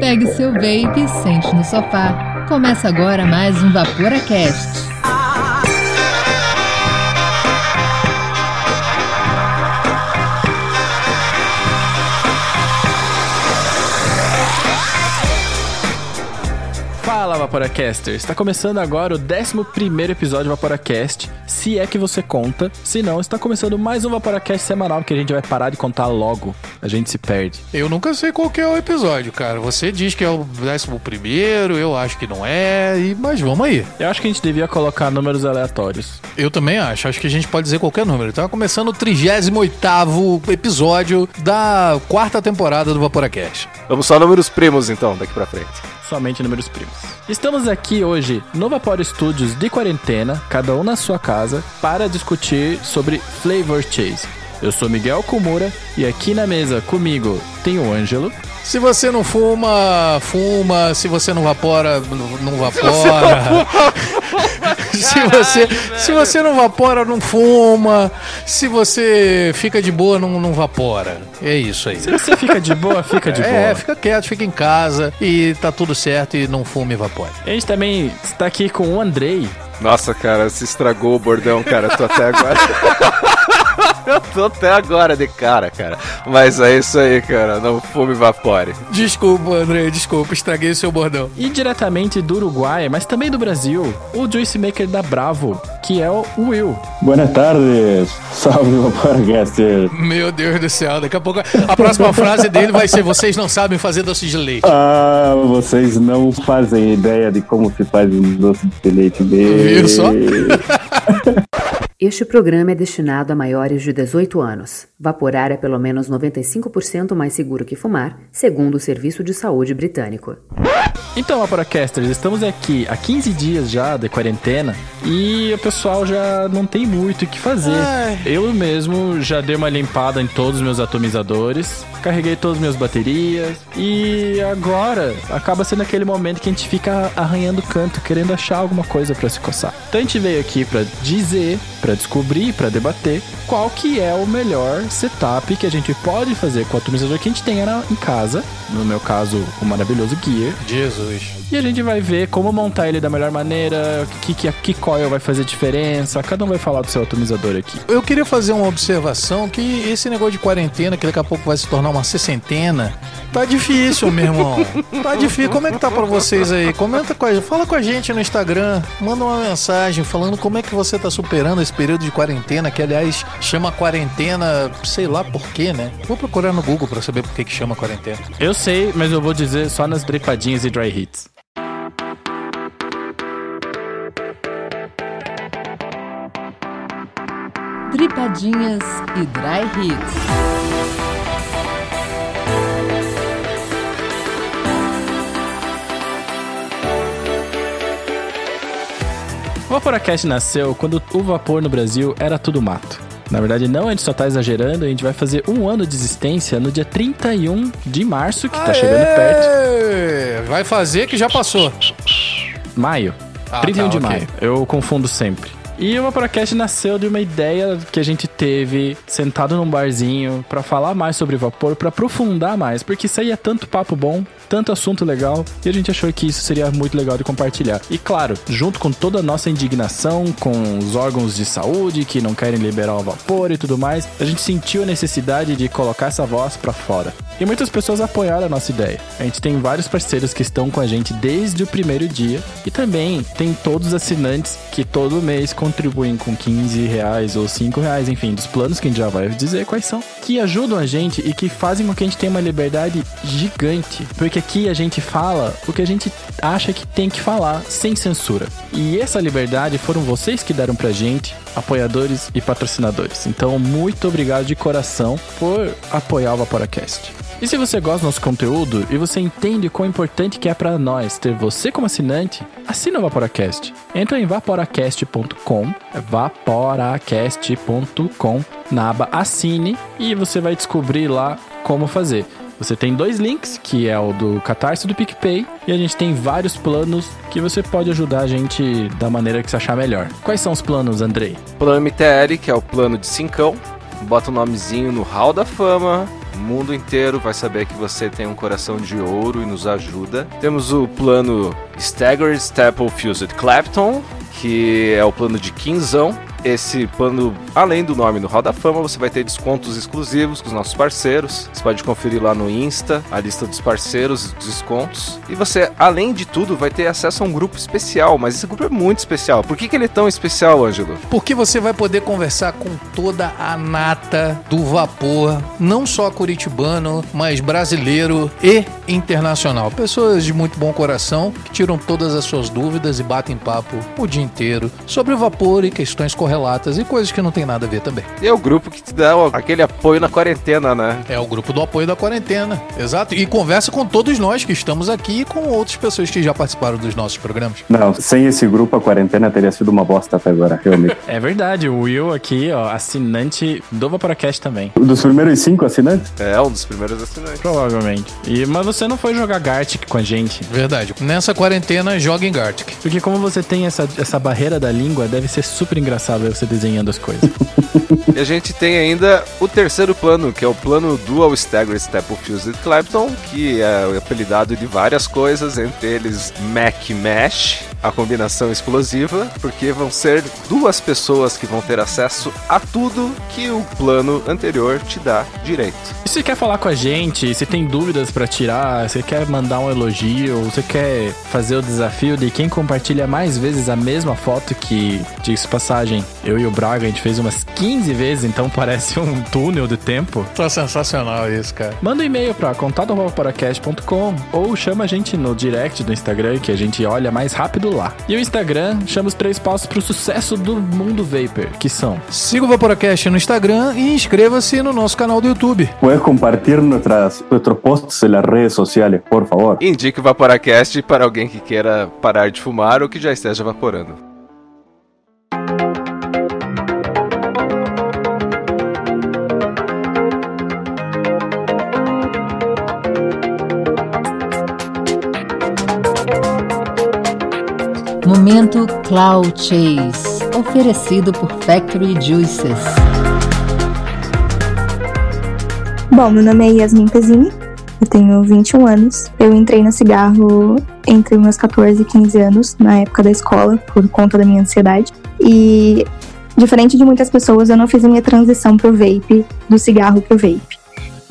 Pegue seu vape, sente no sofá. Começa agora mais um Vaporacast. Vaporacasters! Está começando agora o 11 episódio do Vaporacast, se é que você conta. Se não, está começando mais um Vaporacast semanal que a gente vai parar de contar logo. A gente se perde. Eu nunca sei qual que é o episódio, cara. Você diz que é o 11, eu acho que não é, e mas vamos aí. Eu acho que a gente devia colocar números aleatórios. Eu também acho. Acho que a gente pode dizer qualquer número. Então, começando o 38 episódio da quarta temporada do Vaporacast. Vamos só números primos, então, daqui pra frente. Somente números primos. Estamos aqui hoje no Vapor Studios de quarentena, cada um na sua casa, para discutir sobre Flavor Chase. Eu sou Miguel Kumura e aqui na mesa comigo tem o Ângelo. Se você não fuma, fuma. Se você não vapora, não- vapora. Se você, se você não vapora, não fuma. Se você fica de boa, não, não vapora. É isso aí. Se você fica de boa, fica de É, boa. fica quieto, fica em casa e tá tudo certo e não fume e vapore. A gente também está aqui com o Andrei. Nossa, cara, se estragou o bordão, cara. Eu tô até agora. Eu tô até agora de cara, cara. Mas é isso aí, cara. Não fume vapore. Desculpa, André, desculpa, estraguei o seu bordão. E diretamente do Uruguai, mas também do Brasil, o Juice Maker da Bravo, que é o Will. Buenas tardes, salve Vaporcaster. Meu Deus do céu, daqui a pouco a próxima frase dele vai ser: Vocês não sabem fazer doce de leite. Ah, vocês não fazem ideia de como se faz um doce de leite. Viu só? Este programa é destinado a maiores de 18 anos. Vaporar é pelo menos 95% mais seguro que fumar, segundo o Serviço de Saúde Britânico. Então, Vaporacasters, estamos aqui há 15 dias já de quarentena e o pessoal já não tem muito o que fazer. Ai. Eu mesmo já dei uma limpada em todos os meus atomizadores, carreguei todas as minhas baterias e agora acaba sendo aquele momento que a gente fica arranhando canto, querendo achar alguma coisa pra se coçar. Então a gente veio aqui pra dizer, pra descobrir, pra debater qual que é o melhor setup que a gente pode fazer com o atomizador que a gente tenha na- em casa. No meu caso, o maravilhoso Gear. Jesus. E a gente vai ver como montar ele da melhor maneira, que, que, que coil vai fazer diferença. Cada um vai falar do seu atomizador aqui. Eu queria fazer uma observação que esse negócio de quarentena, que daqui a pouco vai se tornar uma sessentena, tá difícil, meu irmão. Tá difícil. Como é que tá pra vocês aí? Comenta com a gente, fala com a gente no Instagram, manda uma mensagem falando como é que você tá superando esse período de quarentena, que aliás chama quarentena, sei lá por quê, né? Vou procurar no Google pra saber por que que chama quarentena. Eu sei, mas eu vou dizer só nas dripadinhas e dry hits. Dripadinhas e Dry Hits. O Vaporacast nasceu quando o vapor no Brasil era tudo mato. Na verdade, não, a gente só tá exagerando, a gente vai fazer um ano de existência no dia 31 de março, que tá chegando perto. Aê! Vai fazer que já passou. Maio. Ah, 31 de tá, ok. maio. Eu confundo sempre. E o Vaporacast nasceu de uma ideia que a gente teve sentado num barzinho pra falar mais sobre vapor, pra aprofundar mais, porque aí é tanto papo bom, tanto assunto legal, e a gente achou que isso seria muito legal de compartilhar. E claro, junto com toda a nossa indignação com os órgãos de saúde que não querem liberar o vapor e tudo mais, a gente sentiu a necessidade de colocar essa voz pra fora. E muitas pessoas apoiaram a nossa ideia. A gente tem vários parceiros que estão com a gente desde o primeiro dia e também tem todos os assinantes que todo mês contribuem com 15 reais ou 5 reais, enfim, dos planos que a gente já vai dizer quais são, que ajudam a gente e que fazem com que a gente tenha uma liberdade gigante. Porque aqui a gente fala o que a gente acha que tem que falar, sem censura. E essa liberdade foram vocês que deram pra gente, apoiadores e patrocinadores. Então, muito obrigado de coração por apoiar o Vaporacast. E se você gosta do nosso conteúdo e você entende quão importante que é pra nós ter você como assinante, assina o Vaporacast. Entra em vaporacast.com, vaporacast.com, na aba Assine e você vai descobrir lá como fazer. Você tem dois links, que é o do Catarse e do PicPay, e a gente tem vários planos que você pode ajudar a gente da maneira que você achar melhor. Quais são os planos, Andrei? Plano MTL, que é o plano de cincão. Bota o nomezinho no Hall da Fama. O mundo inteiro vai saber que você tem um coração de ouro e nos ajuda. Temos o plano Staggered Staple Fused Clapton, que é o plano de quinzão. Esse plano, além do nome no Hall da Fama, você vai ter descontos exclusivos com os nossos parceiros. Você pode conferir lá no Insta a lista dos parceiros, dos descontos. E você, além de tudo, vai ter acesso a um grupo especial. Mas esse grupo é muito especial. Por que, que ele é tão especial, Ângelo? Porque você vai poder conversar com toda a nata do vapor, não só curitibano, mas brasileiro e internacional. Pessoas de muito bom coração que tiram todas as suas dúvidas e batem papo o dia inteiro sobre o vapor e questões correlatas e coisas que não tem nada a ver também. E é o grupo que te dá aquele apoio na quarentena, né? É o grupo do apoio da quarentena, exato. E conversa com todos nós que estamos aqui e com outras pessoas que já participaram dos nossos programas. Não, sem esse grupo a quarentena teria sido uma bosta até agora, realmente. É verdade, o Will aqui, ó, assinante do Vaporacast também. Dos primeiros cinco assinantes? É um dos primeiros assinantes. Provavelmente. E, mas você não foi jogar Gartic com a gente. Verdade. Nessa quarentena, joga em Gartic. Porque como você tem essa, essa barreira da língua, deve ser super engraçado você desenhando as coisas. E a gente tem ainda o terceiro plano, que é o plano Dual Stagger Step of Fused Clapton, que é apelidado de várias coisas, entre eles Mac Mesh, a combinação explosiva, porque vão ser duas pessoas que vão ter acesso a tudo que o plano anterior te dá direito. E se quer falar com a gente, se tem dúvidas pra tirar, se quer mandar um elogio, você quer fazer o desafio de quem compartilha mais vezes a mesma foto que, diga passagem, eu e o Braga, a gente fez umas 15 vezes, então parece um túnel de tempo. Tá sensacional isso, cara. Manda um e-mail pra contato.paracast.com ou chama a gente no direct do Instagram, que a gente olha mais rápido lá. E o Instagram chama os três passos pro sucesso do mundo Vapor, que são Siga o Vaporacast no Instagram e inscreva-se no nosso canal do YouTube. Puedes compartir nuestras, nuestros posts en las redes sociales, por favor. Indique o Vaporacast para alguém que queira parar de fumar ou que já esteja vaporando. Momento Cloud Chase, oferecido por Factory Juices. Bom, meu nome é Yasmin Pezzini, eu tenho 21 anos. Eu entrei no cigarro entre meus 14 e 15 anos, na época da escola, por conta da minha ansiedade. E, diferente de muitas pessoas, eu não fiz a minha transição pro vape, do cigarro pro vape.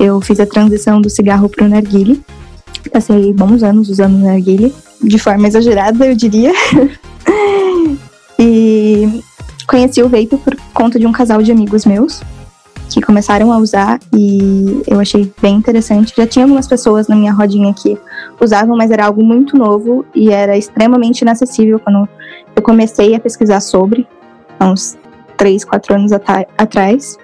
Eu fiz a transição do cigarro pro narguile. Passei bons anos usando narguile, de forma exagerada, eu diria. e conheci o vape por conta de um casal de amigos meus que começaram a usar e eu achei bem interessante. Já tinha algumas pessoas na minha rodinha que usavam, mas era algo muito novo e era extremamente inacessível quando eu comecei a pesquisar sobre, há uns 3, 4 anos atrás.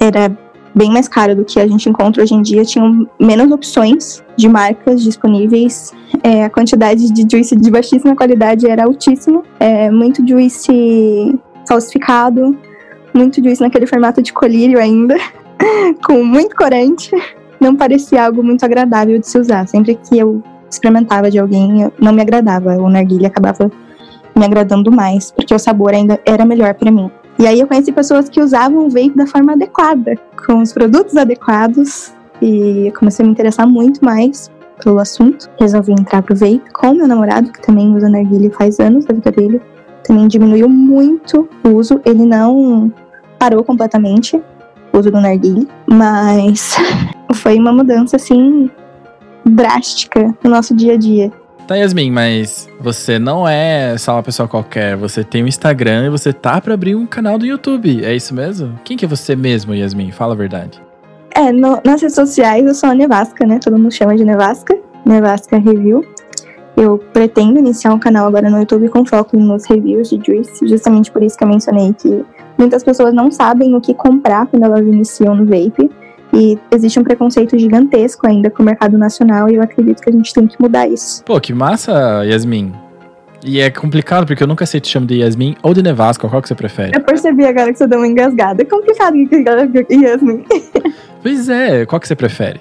Era bem mais caro do que a gente encontra hoje em dia, tinham menos opções de marcas disponíveis, é, a quantidade de juice de baixíssima qualidade era altíssima, é, muito juice falsificado, muito juice naquele formato de colírio ainda, com muito corante. Não parecia algo muito agradável de se usar. Sempre que eu experimentava de alguém, não me agradava. O narguilha acabava me agradando mais, porque o sabor ainda era melhor para mim. E aí eu conheci pessoas que usavam o vape da forma adequada, com os produtos adequados, e eu comecei a me interessar muito mais pelo assunto. Resolvi entrar pro vape com meu namorado, que também usa narguilha faz anos da vida dele. Também diminuiu muito o uso. Ele não parou completamente o uso do narguilha, mas foi uma mudança assim drástica no nosso dia a dia. Tá, Yasmin, mas você não é só uma pessoa qualquer. Você tem um Instagram e você tá pra abrir um canal do YouTube. É isso mesmo? Quem que é você mesmo, Yasmin? Fala a verdade. É, no- nas redes sociais eu sou a Nevasca, né? Todo mundo chama de Nevasca. Nevasca Review. Eu pretendo iniciar um canal agora no YouTube com foco nos reviews de Juice, justamente por isso que eu mencionei que muitas pessoas não sabem o que comprar quando elas iniciam no vape. E existe um preconceito gigantesco ainda com o mercado nacional e eu acredito que a gente tem que mudar isso. Pô, que massa, Yasmin. E é complicado porque eu nunca sei te chamo de Yasmin ou de Nevasca. Qual que você prefere? Eu percebi agora que você deu uma engasgada. É complicado, Yasmin. Pois é, qual que você prefere?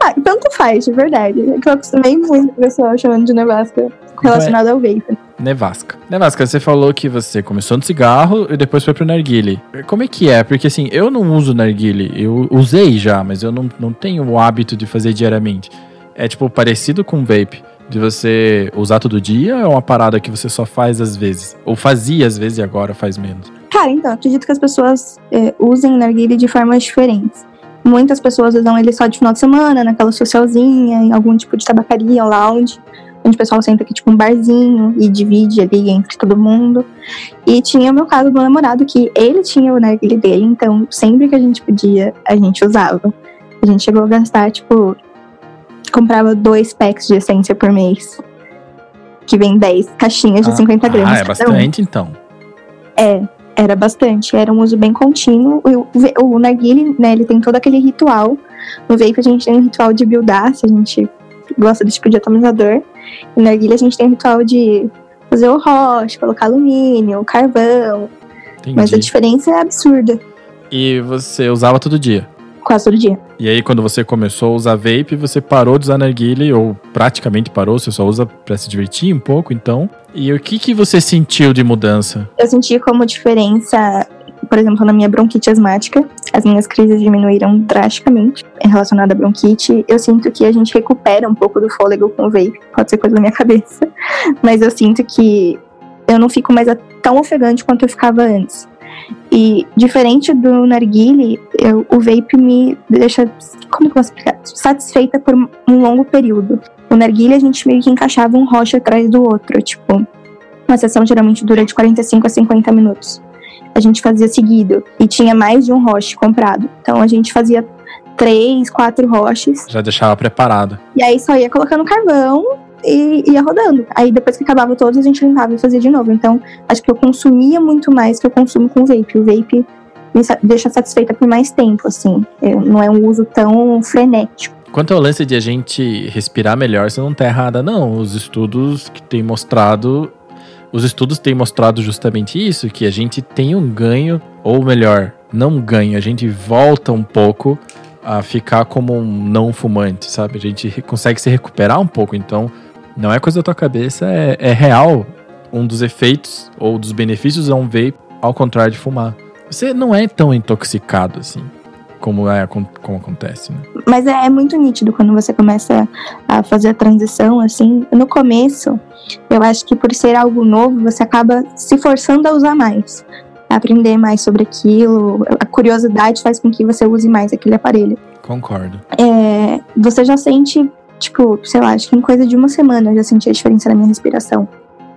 Ah, tanto faz, de verdade. É que eu acostumei muito o pessoal chamando de Nevasca relacionado ao vape. Nevasca. Nevasca, você falou que você começou no cigarro e depois foi pro narguile. Como é que é? Porque assim, eu não uso narguile. Eu usei já, mas eu não, não tenho o hábito de fazer diariamente. É tipo parecido com vape. De você usar todo dia ou é uma parada que você só faz às vezes? Ou fazia às vezes e agora faz menos? Cara, então, acredito que as pessoas é, usem narguile de formas diferentes. Muitas pessoas usam ele só de final de semana, naquela socialzinha, em algum tipo de tabacaria, lounge, onde o pessoal senta aqui tipo um barzinho e divide ali entre todo mundo. E tinha o meu caso do meu namorado, que ele tinha o narguile dele, então sempre que a gente podia, a gente usava. A gente chegou a gastar, tipo, comprava dois packs de essência por mês. Que vem 10 caixinhas de 50 gramas. Ah, é bastante então. É, era bastante. Era um uso bem contínuo. O, o, o narguile, né, ele tem todo aquele ritual. No vape a gente tem um ritual de buildar, se a gente gosta desse tipo de atomizador. E no narguile a gente tem um ritual de fazer o roche, colocar alumínio, carvão. Entendi. Mas a diferença é absurda. E você usava todo dia? Quase todo dia. E aí, quando você começou a usar vape, você parou de usar narguile, ou praticamente parou, você só usa pra se divertir um pouco, então. E o que, que você sentiu de mudança? Eu senti como diferença, por exemplo, na minha bronquite asmática, as minhas crises diminuíram drasticamente relacionada à bronquite. Eu sinto que a gente recupera um pouco do fôlego com o vape, pode ser coisa da minha cabeça, mas eu sinto que eu não fico mais tão ofegante quanto eu ficava antes. E diferente do narguile, eu, o vape me deixa, como eu posso explicar, satisfeita por um longo período. No narguile a gente meio que encaixava um rocha atrás do outro, tipo, uma sessão geralmente dura de 45 a 50 minutos. A gente fazia seguido e tinha mais de um roche comprado. Então a gente fazia três, quatro roches. Já deixava preparado. E aí só ia colocando carvão e ia rodando. Aí depois que acabava todos, a gente limpava e fazia de novo. Então, acho que eu consumia muito mais que eu consumo com vape. O vape me deixa satisfeita por mais tempo, assim. Eu, não é um uso tão frenético. Quanto ao lance de a gente respirar melhor, você não tá errada, não. Os estudos que têm mostrado. Os estudos têm mostrado justamente isso, que a gente tem um ganho, ou melhor, não ganho, a gente volta um pouco a ficar como um não fumante, sabe? A gente consegue se recuperar um pouco, então não é coisa da tua cabeça, é, é real um dos efeitos ou dos benefícios a um vape, ao contrário de fumar. Você não é tão intoxicado assim, como, é, como acontece, né? Mas é, é, muito nítido quando você começa a fazer a transição, assim. No começo, eu acho que por ser algo novo, você acaba se forçando a usar mais. A aprender mais sobre aquilo. A curiosidade faz com que você use mais aquele aparelho. Concordo. É, você já sente tipo, sei lá, acho que em coisa de uma semana eu já senti a diferença na minha respiração.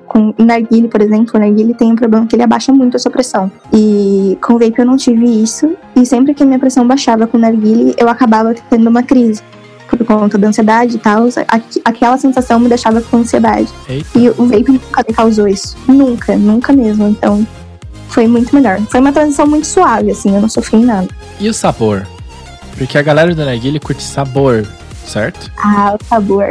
Com o narguile, por exemplo, o narguile tem um problema que ele abaixa muito a sua pressão. E com o vape eu não tive isso. E sempre que a minha pressão baixava com o narguile, eu acabava tendo uma crise. Por conta da ansiedade e tal, aquela sensação me deixava com ansiedade. Eita. E o vape nunca me causou isso. Nunca, nunca mesmo. Então, foi muito melhor. Foi uma transição muito suave, assim, eu não sofri em nada. E o sabor? Porque a galera do narguile curte sabor certo? Ah, o sabor.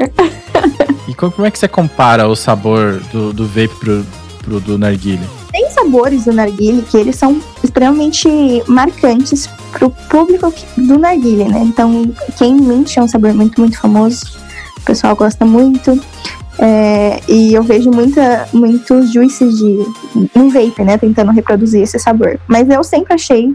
e como é que você compara o sabor do, do vape pro, pro do narguile? Tem sabores do narguile que eles são extremamente marcantes pro público do narguile, né? Então, quem mint é um sabor muito, muito famoso. O pessoal gosta muito. É, e eu vejo muita, muitos juices de um vape, né? Tentando reproduzir esse sabor. Mas eu sempre achei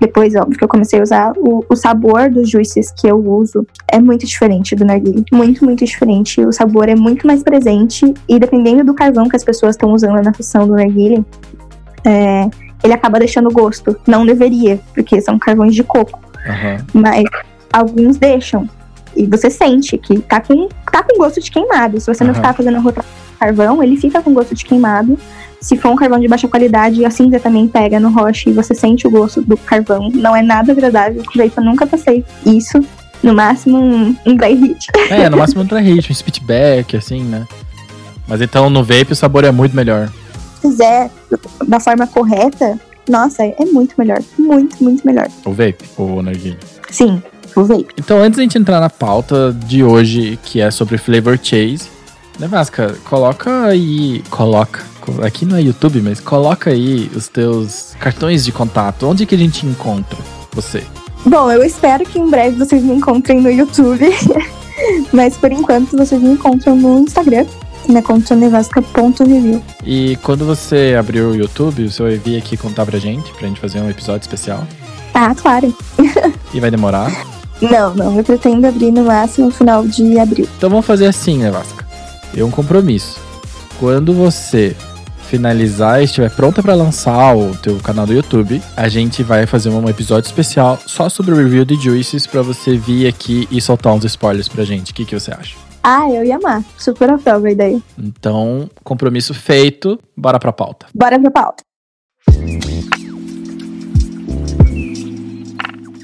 depois, óbvio, que eu comecei a usar, o, o sabor dos juices que eu uso é muito diferente do narguilé. Muito, muito diferente. O sabor é muito mais presente e dependendo do carvão que as pessoas estão usando na função do narguilé, é, ele acaba deixando gosto. Não deveria, porque são carvões de coco. Uhum. Mas alguns deixam. E você sente que tá com, tá com gosto de queimado. Se você não ficar fazendo rotação carvão, ele fica com gosto de queimado. Se for um carvão de baixa qualidade, a cinza também pega no roche e você sente o gosto do carvão. Não é nada agradável. Vape eu nunca passei isso. No máximo um, um dry hit. É, no máximo um dry hit, um spitback, assim, né? Mas então no vape o sabor é muito melhor. Se fizer da forma correta, nossa, é muito melhor. Muito, muito melhor. O vape, o narguilha? Sim, o vape. Então antes da gente entrar na pauta de hoje, que é sobre flavor chase, né, Vasca, coloca aí. Coloca. Aqui não é YouTube, mas coloca aí os teus cartões de contato. Onde que a gente encontra você? Bom, eu espero que em breve vocês me encontrem no YouTube. mas por enquanto vocês me encontram no Instagram. Minha conta nevasca.review. E quando você abriu o YouTube, você vai vir aqui contar pra gente, pra gente fazer um episódio especial. Ah, claro. E vai demorar. Não, não. Eu pretendo abrir no máximo no final de abril. Então vamos fazer assim, Nevasca. É um compromisso. Quando você finalizar e estiver pronta pra lançar o teu canal do YouTube, a gente vai fazer um episódio especial só sobre o review de Juices pra você vir aqui e soltar uns spoilers pra gente. O que, que você acha? Ah, eu ia amar. Super aprovo a ideia. Então, compromisso feito, bora pra pauta. Bora pra pauta.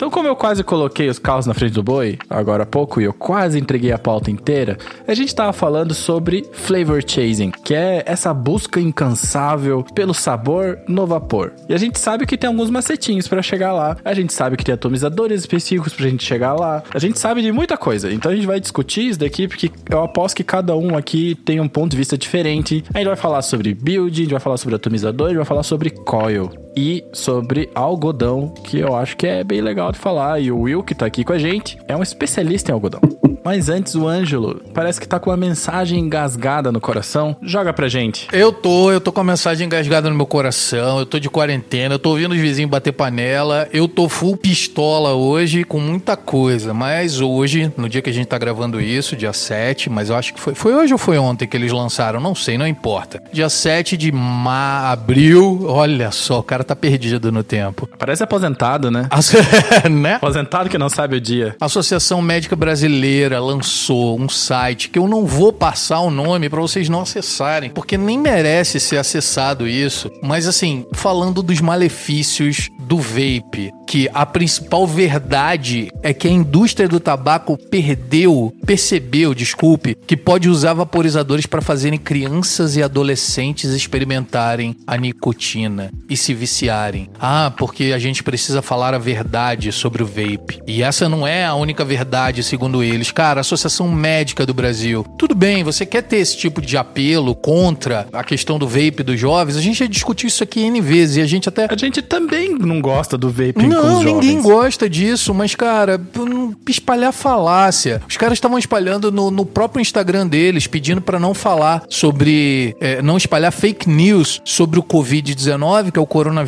Então, como eu quase coloquei os carros na frente do boi, agora há pouco, e eu quase entreguei a pauta inteira, a gente tava falando sobre flavor chasing, que é essa busca incansável pelo sabor no vapor. E a gente sabe que tem alguns macetinhos pra chegar lá, a gente sabe que tem atomizadores específicos pra gente chegar lá, a gente sabe de muita coisa. Então a gente vai discutir isso daqui, porque eu aposto que cada um aqui tem um ponto de vista diferente. A gente vai falar sobre build, a gente vai falar sobre atomizador, a gente vai falar sobre coil e sobre algodão, que eu acho que é bem legal de falar. E o Will, que tá aqui com a gente, é um especialista em algodão. Mas antes, o Ângelo parece que tá com uma mensagem engasgada no coração. Joga pra gente. Eu tô, eu tô com a mensagem engasgada no meu coração, eu tô de quarentena, eu tô ouvindo os vizinhos bater panela, eu tô full pistola hoje com muita coisa, mas hoje, no dia que a gente tá gravando isso, dia 7, mas eu acho que foi, foi hoje ou foi ontem que eles lançaram, não sei, não importa. Dia 7 de ma abril, olha só, o cara tá perdido no tempo. Parece aposentado, né? Né? Aposentado que não sabe o dia. A Associação Médica Brasileira lançou um site que eu não vou passar o nome para vocês não acessarem, porque nem merece ser acessado isso. Mas assim, falando dos malefícios do vape, que a principal verdade é que a indústria do tabaco perdeu, percebeu, desculpe, que pode usar vaporizadores para fazerem crianças e adolescentes experimentarem a nicotina e se viciarem. Ah, porque a gente precisa falar a verdade sobre o vape. E essa não é a única verdade, segundo eles. Cara, a Associação Médica do Brasil. Tudo bem, você quer ter esse tipo de apelo contra a questão do vape dos jovens? A gente já discutiu isso aqui N vezes e a gente até A gente também não gosta do com não, ninguém gosta disso, mas, cara, espalhar falácia. Os caras estavam espalhando no, no próprio Instagram deles, pedindo pra não falar sobre. é, não espalhar fake news sobre o Covid-19, que é o coronavírus.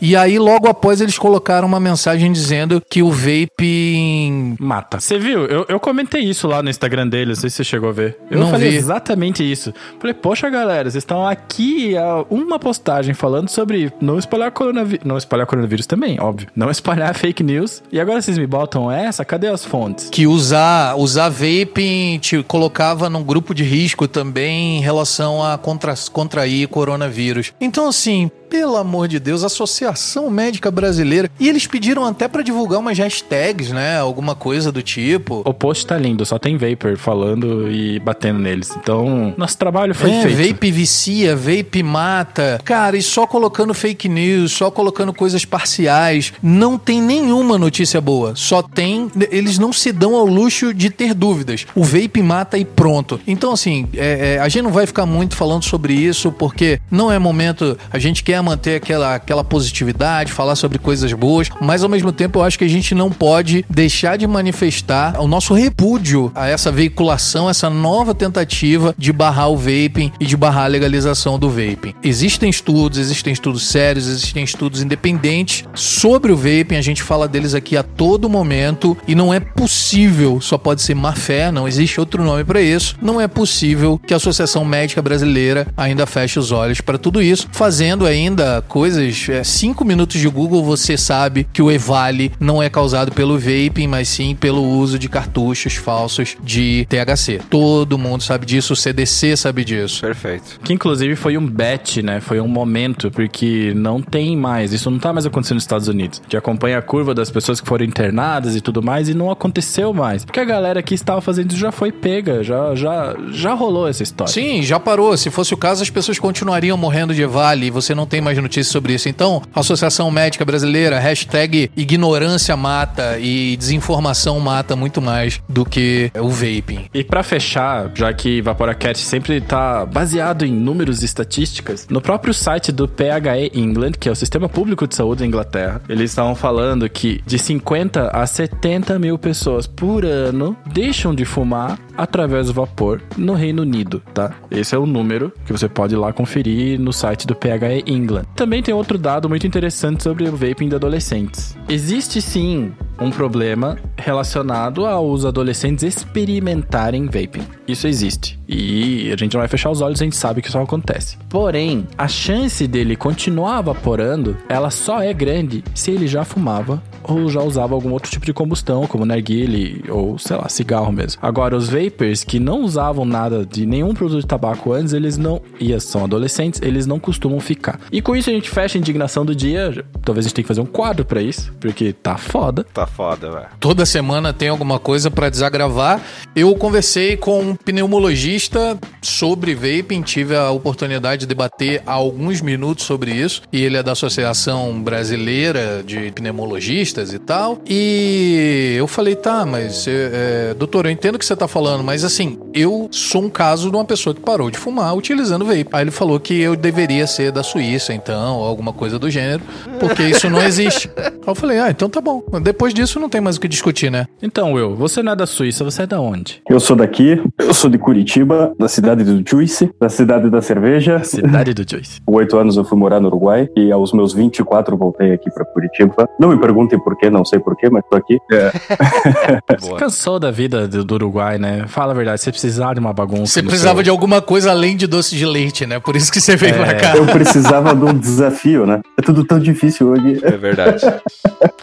E aí, logo após, eles colocaram uma mensagem dizendo que o vaping. Mata. Você viu? Eu, eu comentei isso lá no Instagram dele, não sei se você chegou a ver. Eu Não falei vi. exatamente isso. Falei, poxa, galera, vocês estão aqui uma postagem falando sobre não espalhar coronavírus. Não espalhar coronavírus também, óbvio. Não espalhar fake news. E agora vocês me botam essa? Cadê as fontes? Que usar, usar vaping te colocava num grupo de risco também em relação a contra, contrair coronavírus. Então, assim, pelo amor de Deus, Associação Médica Brasileira. E eles pediram até pra divulgar umas hashtags, né? Alguma coisa do tipo. O post tá lindo, só tem Vapor falando e batendo neles. Então, nosso trabalho foi é, feito. vape vicia, vape mata. Cara, e só colocando fake news, só colocando coisas parciais. Não tem nenhuma notícia boa. Só tem. Eles não se dão ao luxo de ter dúvidas. O vape mata e pronto. Então, assim, é, é, a gente não vai ficar muito falando sobre isso, porque não é momento. A gente quer manter aquela, aquela positividade, falar sobre coisas boas, mas ao mesmo tempo eu acho que a gente não pode deixar de manifestar o nosso repúdio a essa veiculação, essa nova tentativa de barrar o vaping e de barrar a legalização do vaping. Existem estudos, existem estudos sérios, existem estudos independentes sobre o vaping, a gente fala deles aqui a todo momento e não é possível, só pode ser má fé, não existe outro nome para isso, não é possível que a Associação Médica Brasileira ainda feche os olhos para tudo isso, fazendo ainda coisas, é, cinco minutos de Google você sabe que o Evale não é causado pelo vaping, mas sim pelo uso de cartuchos falsos de THC. Todo mundo sabe disso, o CDC sabe disso. Perfeito. Que inclusive foi um bet, né? Foi um momento, porque não tem mais. Isso não tá mais acontecendo nos Estados Unidos. A gente acompanha a curva das pessoas que foram internadas e tudo mais, e não aconteceu mais. Porque a galera que estava fazendo isso já foi pega, já, já, já rolou essa história. Sim, já parou. Se fosse o caso, as pessoas continuariam morrendo de Evale e você não tem mais notícias sobre isso. Então, Associação Médica Brasileira, hashtag ignorância mata e desinformação mata muito mais do que o vaping. E pra fechar, já que Vaporacast sempre tá baseado em números e estatísticas, no próprio site do PHE England, que é o Sistema Público de Saúde da Inglaterra, eles estavam falando que de 50 a 70 mil pessoas por ano deixam de fumar através do vapor no Reino Unido, tá? Esse é o número que você pode ir lá conferir no site do PHE England. Também tem outro dado muito interessante sobre o vaping de adolescentes. Existe sim um problema relacionado aos adolescentes experimentarem vaping. Isso existe. E a gente não vai fechar os olhos, a gente sabe que isso acontece. Porém, a chance dele continuar evaporando, ela só é grande se ele já fumava ou já usava algum outro tipo de combustão, como narguile ou, sei lá, cigarro mesmo. Agora, os vapers que não usavam nada de nenhum produto de tabaco antes, eles não, e são adolescentes, eles não costumam ficar. E com isso a gente fecha a indignação do dia. Talvez a gente tenha que fazer um quadro pra isso, porque tá foda. Tá foda, velho. Toda semana tem alguma coisa pra desagravar. Eu conversei com um pneumologista sobre vaping, tive a oportunidade de debater há alguns minutos sobre isso, e ele é da Associação Brasileira de Pneumologistas e tal. E eu falei, tá, mas é, doutor, eu entendo o que você tá falando, mas assim, eu sou um caso de uma pessoa que parou de fumar utilizando vape. Aí ele falou que eu deveria ser da Suíça, então, ou alguma coisa do gênero, porque isso não existe. Aí eu falei, ah, então tá bom. Depois disso não tem mais o que discutir, né? Então, Will, você não é da Suíça, você é da onde? Eu sou daqui, eu sou de Curitiba, da cidade do Juice, da cidade da cerveja. Cidade do Joyce. Com oito anos eu fui morar no Uruguai e aos meus 24 voltei aqui pra Curitiba. Não me perguntem por quê, não sei por quê, mas tô aqui. Você cansou da vida do, Uruguai, né? Fala a verdade, você precisava de uma bagunça. Você precisava seu- de alguma coisa além de doce de leite, né? Por isso que você veio pra cá. Eu precisava de um desafio, né? É tudo tão difícil hoje. É verdade.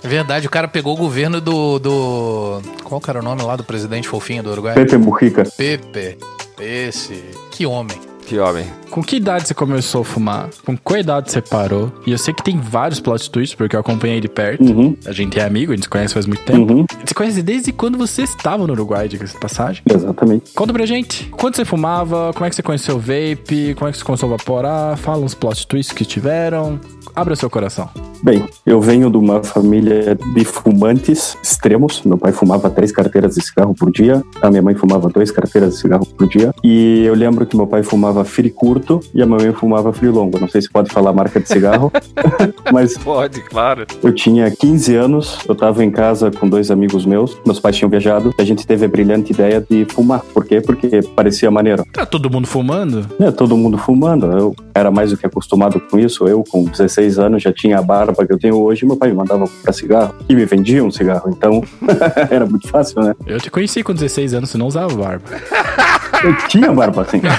É verdade, o cara pegou o governo do, do. Qual que era o nome lá do presidente fofinho do Uruguai? Pepe Mujica. Pepe. Esse. Que homem. Que homem. Com que idade você começou a fumar? Com qual idade você parou? E eu sei que tem vários plot twists, porque eu acompanhei de perto. Uhum, A gente é amigo, a gente se conhece faz muito tempo. uhum, Você conhece desde quando você estava no Uruguai, diga-se de passagem? exatamente. Conta pra gente. Quando você fumava? Como é que você conheceu o vape? Como é que você começou a vaporar? Fala uns plot twists que tiveram. Abra seu coração. Bem, eu venho de uma família de fumantes extremos. Meu pai fumava três carteiras de cigarro por dia, a minha mãe fumava duas carteiras de cigarro por dia. E eu lembro que meu pai fumava fri curto e a minha mãe fumava fri longo. Não sei se pode falar a marca de cigarro, mas Pode, claro. eu tinha 15 anos, eu estava em casa com dois amigos meus, meus pais tinham viajado, a gente teve a brilhante ideia de fumar. Por quê? Porque parecia maneiro. Tá todo mundo fumando? É, todo mundo fumando. Eu era mais do que acostumado com isso. Eu, com 16 anos, já tinha a barba que eu tenho hoje. Meu pai me mandava comprar cigarro e me vendia um cigarro. Então, era muito fácil, né? Eu te conheci com 16 anos, você não usava barba. Eu tinha barba assim.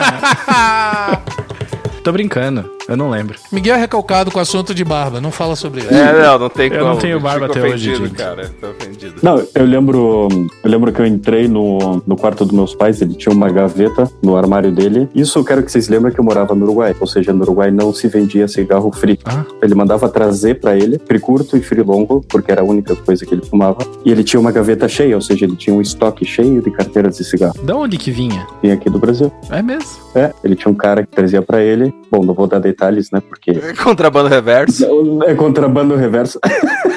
Tô brincando, eu não lembro. Miguel é recalcado com o assunto de barba, não fala sobre isso. É, não, não tem Eu como. não tenho barba até hoje, gente. cara. Tô ofendido. Não, eu lembro, eu lembro que eu entrei no, no quarto dos meus pais, ele tinha uma gaveta no armário dele. Isso eu quero que vocês lembrem que eu morava no Uruguai, ou seja, no Uruguai não se vendia cigarro free. Ah. Ele mandava trazer pra ele free curto e free longo, porque era a única coisa que ele fumava. E ele tinha uma gaveta cheia, ou seja, ele tinha um estoque cheio de carteiras de cigarro. Da onde que vinha? Vinha aqui do Brasil. É mesmo? É, ele tinha um cara que trazia pra ele. Bom, não vou dar detalhes, né? Porque Contrabando reverso. é contrabando reverso.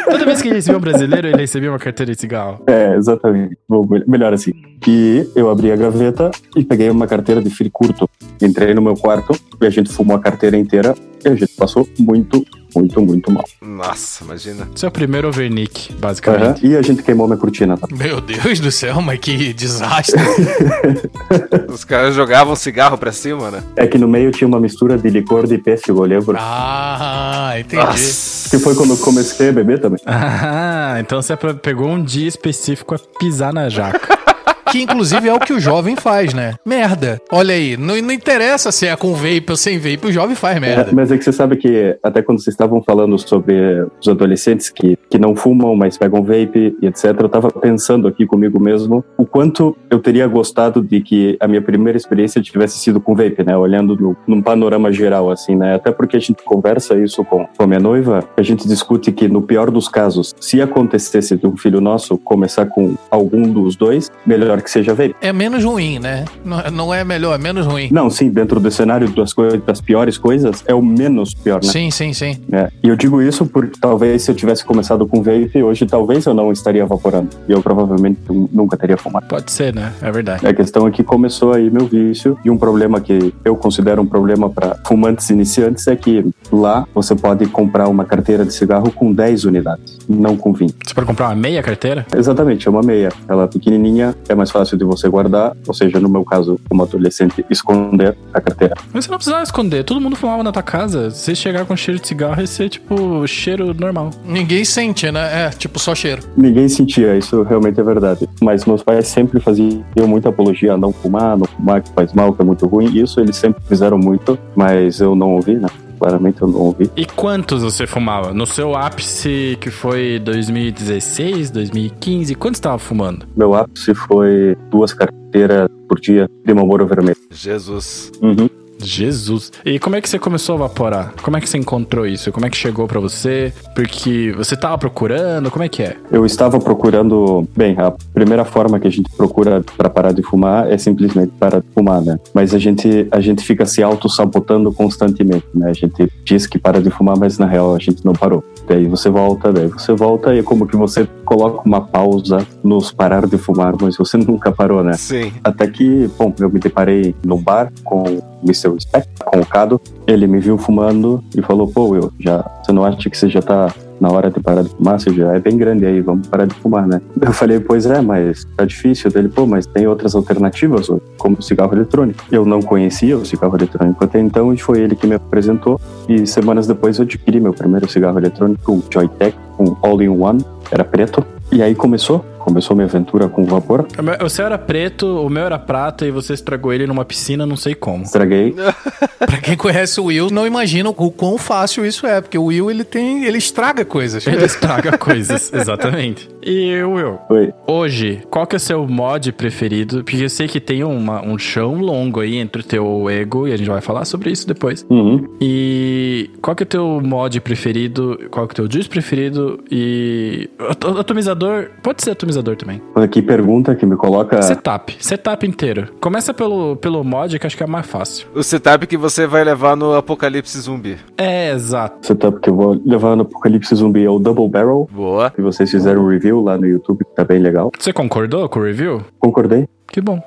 Toda vez que ele recebia um brasileiro, ele recebia uma carteira de cigarro. É, exatamente. Vou- melhor assim. E eu abri a gaveta e peguei uma carteira de free curto. Entrei no meu quarto e a gente fumou a carteira inteira e a gente passou muito, muito, muito mal. Nossa, imagina. Seu primeiro overnick, basicamente. E a gente queimou minha cortina. Tá? Meu Deus do céu, mas que desastre. Os caras jogavam cigarro pra cima, né? É que no meio tinha uma mistura de licor de pêssego, eu lembro. ah, entendi. Nossa. Que foi quando eu comecei a beber também. Ah, então você pegou um dia específico a pisar na jaca. Que inclusive é o que o jovem faz, né? Merda. Olha aí, não, não interessa se é com vape ou sem vape, o jovem faz merda. É, mas é que você sabe que até quando vocês estavam falando sobre os adolescentes que, que não fumam, mas pegam vape e etc, eu tava pensando aqui comigo mesmo o quanto eu teria gostado de que a minha primeira experiência tivesse sido com vape, né? Olhando no, num panorama geral, assim, né? Até porque a gente conversa isso com, com a minha noiva, a gente discute que no pior dos casos, se acontecesse de um filho nosso começar com algum dos dois, melhor que seja vape. É menos ruim, né? Não, não é melhor, é menos ruim. Não, sim, dentro do cenário das, coisas, das piores coisas, é o menos pior, né? Sim, sim, sim. É, e eu digo isso porque talvez se eu tivesse começado com vape, hoje talvez eu não estaria evaporando. E eu provavelmente nu- nunca teria fumado. Pode ser, né? É verdade. A questão é que começou aí meu vício e um problema que eu considero um problema para fumantes iniciantes é que lá você pode comprar uma carteira de cigarro com 10 unidades, não com 20. Você pode comprar uma meia carteira? Exatamente, é uma meia. Ela é pequenininha, é mais mais fácil de você guardar, ou seja, no meu caso, como adolescente, esconder a carteira. Mas você não precisava esconder, todo mundo fumava na tua casa. Se chegar com cheiro de cigarro, ia ser tipo cheiro normal. Ninguém sente, né? É, tipo, só cheiro. Ninguém sentia, isso realmente é verdade. Mas meus pais sempre faziam muita apologia a não fumar, não fumar, que faz mal, que é muito ruim. Isso eles sempre fizeram muito, mas eu não ouvi, né? Claramente eu não ouvi. E quantos você fumava? No seu ápice, que foi 2016, 2015, quantos estava fumando? Meu ápice foi duas carteiras por dia de Marlboro vermelho. Jesus. Uhum. Jesus. E como é que você começou a vaporar? Como é que você encontrou isso? Como é que chegou pra você? Porque você tava procurando? Como é que é? Eu estava procurando, bem, a primeira forma que a gente procura para parar de fumar é simplesmente parar de fumar, né? Mas a gente a gente fica se auto-sabotando constantemente, né? A gente diz que para de fumar, mas na real a gente não parou. Daí você volta, daí você volta e é como que você coloca uma pausa nos parar de fumar, mas você nunca parou, né? Sim. Até que, bom, eu me deparei num bar com Mr. Speck, com o Cado. Ele me viu fumando e falou, pô, Will, já, você não acha que você já tá na hora de parar de fumar? Você já é bem grande aí, vamos parar de fumar, né? Eu falei, pois é, mas tá difícil. Dele, pô, mas tem outras alternativas, como cigarro eletrônico. Eu não conhecia o cigarro eletrônico até então e foi ele que me apresentou. E semanas depois eu adquiri meu primeiro cigarro eletrônico, o Joytech, um All-in-One, era preto. E aí começou, começou minha aventura com vapor. O meu- O seu era preto, o meu era prata e você estragou ele numa piscina, não sei como. Estraguei. Pra quem conhece o Will, não imagina o quão fácil isso é, porque o Will, ele tem, ele estraga coisas. Ele estraga coisas, exatamente. E Will, Foi. hoje, qual que é o seu mod preferido? Porque eu sei que tem uma- um chão longo aí entre o teu ego, e a gente vai falar sobre isso depois. Uhum. E qual que é o teu mod preferido? Qual que é o teu juice preferido? E atomizador, pode ser atomizador também. Aqui pergunta que me coloca. Setup, setup inteiro. Começa pelo, pelo mod, que acho que é mais fácil. O setup que você vai levar no apocalipse zumbi. É, exato. setup que eu vou levar no Apocalipse Zumbi é o Double Barrel, Boa. que vocês fizeram um review lá no YouTube, que tá bem legal. Você concordou com o review? Concordei. Que bom.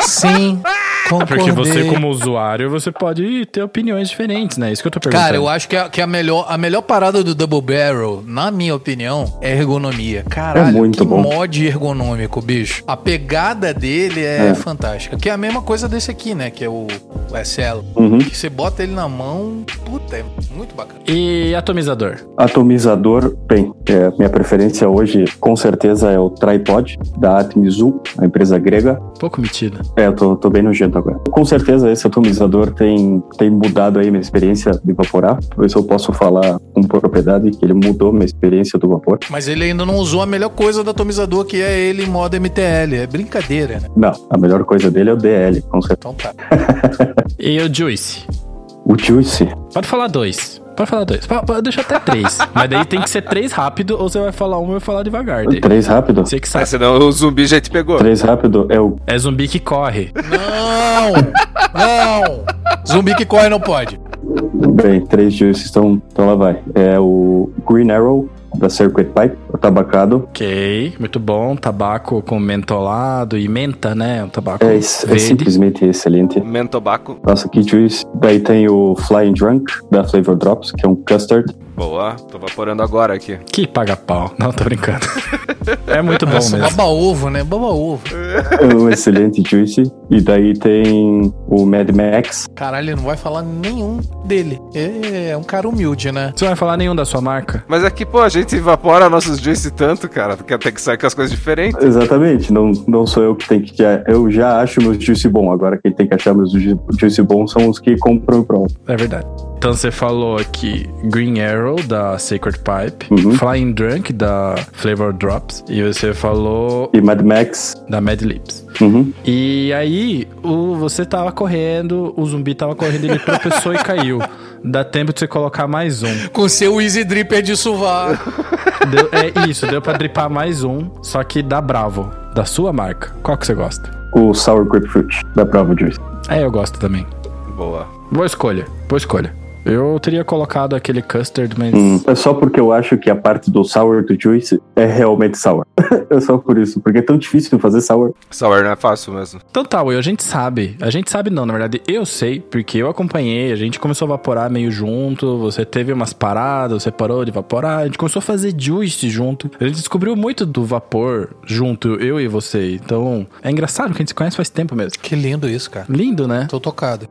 Sim, concordei. Porque você, como usuário, você pode ter opiniões diferentes, né? Isso que eu tô perguntando. Cara, eu acho que, a, que a, melhor, a melhor parada do Double Barrel, na minha opinião, é ergonomia. Caralho, É muito que bom. mod ergonômico, bicho. A pegada dele é, É. fantástica. Que é a mesma coisa desse aqui, né? Que é o, o SL. Uhum. Que você bota ele na mão, puta, é muito bacana. E atomizador? Atomizador, bem, é, minha preferência hoje com certeza é o Tripod da Atmizu, a empresa grega. Pouco metido. É, eu tô, tô bem nojento agora. Com certeza esse atomizador tem, tem mudado aí minha experiência de vaporar. Por isso eu posso falar com propriedade que ele mudou minha experiência do vapor. Mas ele ainda não usou a melhor coisa do atomizador, que é ele em modo MTL. É brincadeira, né? Não, a melhor coisa dele é o DL, com certeza. Então tá. E o juice? O Juice, Pode falar dois. Pode falar dois. Pode, deixar até três. Mas daí tem que ser três rápido, ou você vai falar um e eu falar devagar. Daí. três rápido. Você que Ah, sabe. senão o zumbi já te pegou. Três rápido é o É zumbi que corre. Não! Não! Zumbi que corre não pode. Bem, três juices, então, então lá vai. É o Green Arrow, da Circuit Pipe, tabacado. Ok, muito bom. Tabaco com mentolado e menta, né? Um tabaco É, es- é verde. simplesmente excelente. Mentobaco. Nossa, que juice. Daí tem o Flying Drunk, da Flavor Drops, que é um custard. Boa. Tô vaporando agora aqui. Que paga pau. Não, tô brincando. é muito bom Nossa, mesmo. baba ovo, né? Baba ovo. É um excelente juice. E daí tem o Mad Max. Caralho, ele não vai falar nenhum dele. É, é um cara humilde, né? Você não vai falar nenhum da sua marca? Mas aqui, pô, a gente evapora nossos juice tanto, cara, porque tem que sair com as coisas diferentes. Exatamente, não, não sou eu que tenho que. Eu já acho meus juice bom. Agora quem tem que achar meus ju- juice bons são os que compram e pronto. É verdade. Então você falou aqui Green Arrow da Sacred Pipe, Uhum. Flying Drunk da Flavor Drops e você falou E Mad Max. da Mad Lips. Uhum. E aí, o, você tava correndo, o zumbi tava correndo, ele tropeçou e caiu. Dá tempo de você colocar mais um. Com seu Easy Dripper de sovaco. Deu- é isso, deu pra dripar mais um, só que da Bravo, da sua marca. Qual que você gosta? O Sour Grapefruit, da Bravo Juice. É, eu gosto também. Boa. Boa escolha, boa escolha. Eu teria colocado aquele custard, mas. Hum, é só porque eu acho que a parte do sour to juice é realmente sour. é só por isso, porque é tão difícil fazer sour. Sour não é fácil mesmo. Então tá, Will, a gente sabe. A gente sabe não, na verdade, eu sei, porque eu acompanhei, a gente começou a vaporar meio junto, você teve umas paradas, você parou de vaporar, a gente começou a fazer juice junto. A gente descobriu muito do vapor junto, eu e você. Então, é engraçado que a gente se conhece faz tempo mesmo. Que lindo isso, cara. Lindo, né? Tô tocado.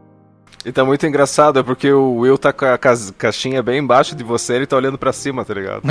E tá muito engraçado, é porque o Will tá com a caixinha bem embaixo de você, ele tá olhando pra cima, tá ligado?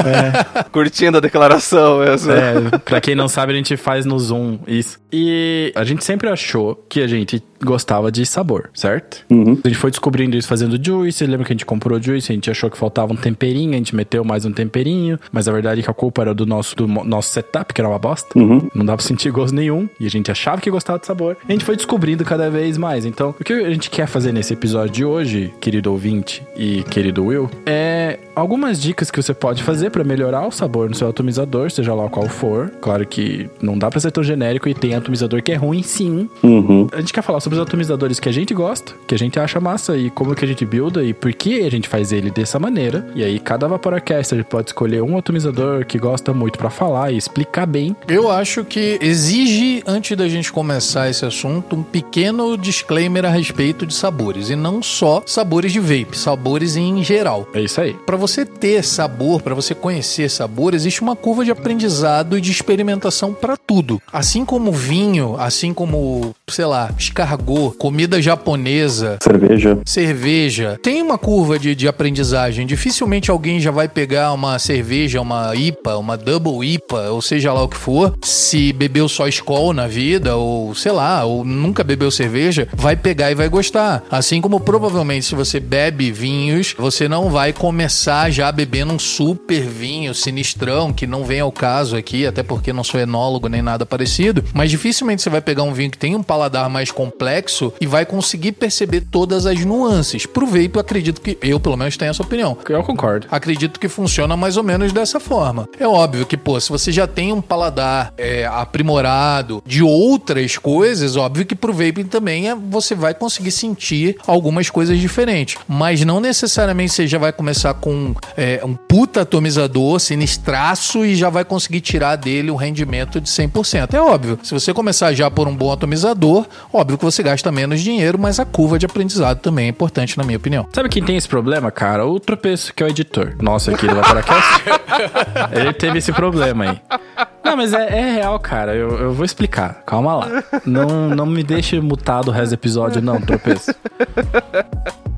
Curtindo a declaração mesmo. É, pra quem não sabe, a gente faz no Zoom isso. E a gente sempre achou que a gente gostava de sabor, certo? Uhum. A gente foi descobrindo isso fazendo juice. Lembra que a gente comprou juice? A gente achou que faltava um temperinho, a gente meteu mais um temperinho. Mas a verdade é que a culpa era do nosso, do nosso setup, que era uma bosta. Uhum. Não dava pra sentir gosto nenhum. E a gente achava que gostava de sabor. A gente foi descobrindo cada vez mais. Então, o que a gente quer fazer nesse episódio de hoje, querido ouvinte e querido Will, é algumas dicas que você pode fazer pra melhorar o sabor no seu atomizador, seja lá qual for. Claro que não dá pra ser tão genérico e tem atomizador que é ruim, sim. Uhum. A gente quer falar sobre os atomizadores que a gente gosta, que a gente acha massa e como que a gente builda e por que a gente faz ele dessa maneira. E aí cada Vaporacaster pode escolher um atomizador que gosta muito pra falar e explicar bem. Eu acho que exige, antes da gente começar esse assunto, um pequeno disclaimer a respeito de sabores. E não só sabores de vape, sabores em geral. É isso aí. Para você ter sabor, para você conhecer sabor, existe uma curva de aprendizado e de experimentação para tudo. Assim como vinho, assim como, sei lá, escargot, comida japonesa, Cerveja. cerveja, tem uma curva de, de aprendizagem. Dificilmente alguém já vai pegar uma cerveja, uma IPA, uma Double IPA, ou seja lá o que for, se bebeu só Skol na vida, ou sei lá, ou nunca bebeu cerveja, vai pegar e vai gostar. Assim como provavelmente se você bebe vinhos, você não vai começar já bebendo um super vinho sinistrão, que não vem ao caso aqui, até porque não sou enólogo nem nada parecido, mas dificilmente você vai pegar um vinho que tem um paladar mais complexo e vai conseguir perceber todas as nuances. Pro vape, eu acredito que eu, pelo menos, tenho essa opinião. Eu concordo. Acredito que funciona mais ou menos dessa forma. É óbvio que, pô, se você já tem um paladar é, aprimorado de outras coisas, óbvio que pro vaping também é, você vai conseguir sentir algumas coisas diferentes. Mas não necessariamente você já vai começar com é, um puta atomizador sinistraço e já vai conseguir tirar dele um rendimento de 100%. É óbvio. Se você começar já por um bom atomizador, óbvio que você gasta menos dinheiro, mas a curva de aprendizado também é importante, na minha opinião. Sabe quem tem esse problema, cara? O tropeço, que é o editor. Nossa, aqui do Vaporacast. Ele teve esse problema aí. Não, mas é, é real, cara. Eu, eu vou explicar. Calma lá. Não, não me deixe mutado o resto do episódio, não, tropeço.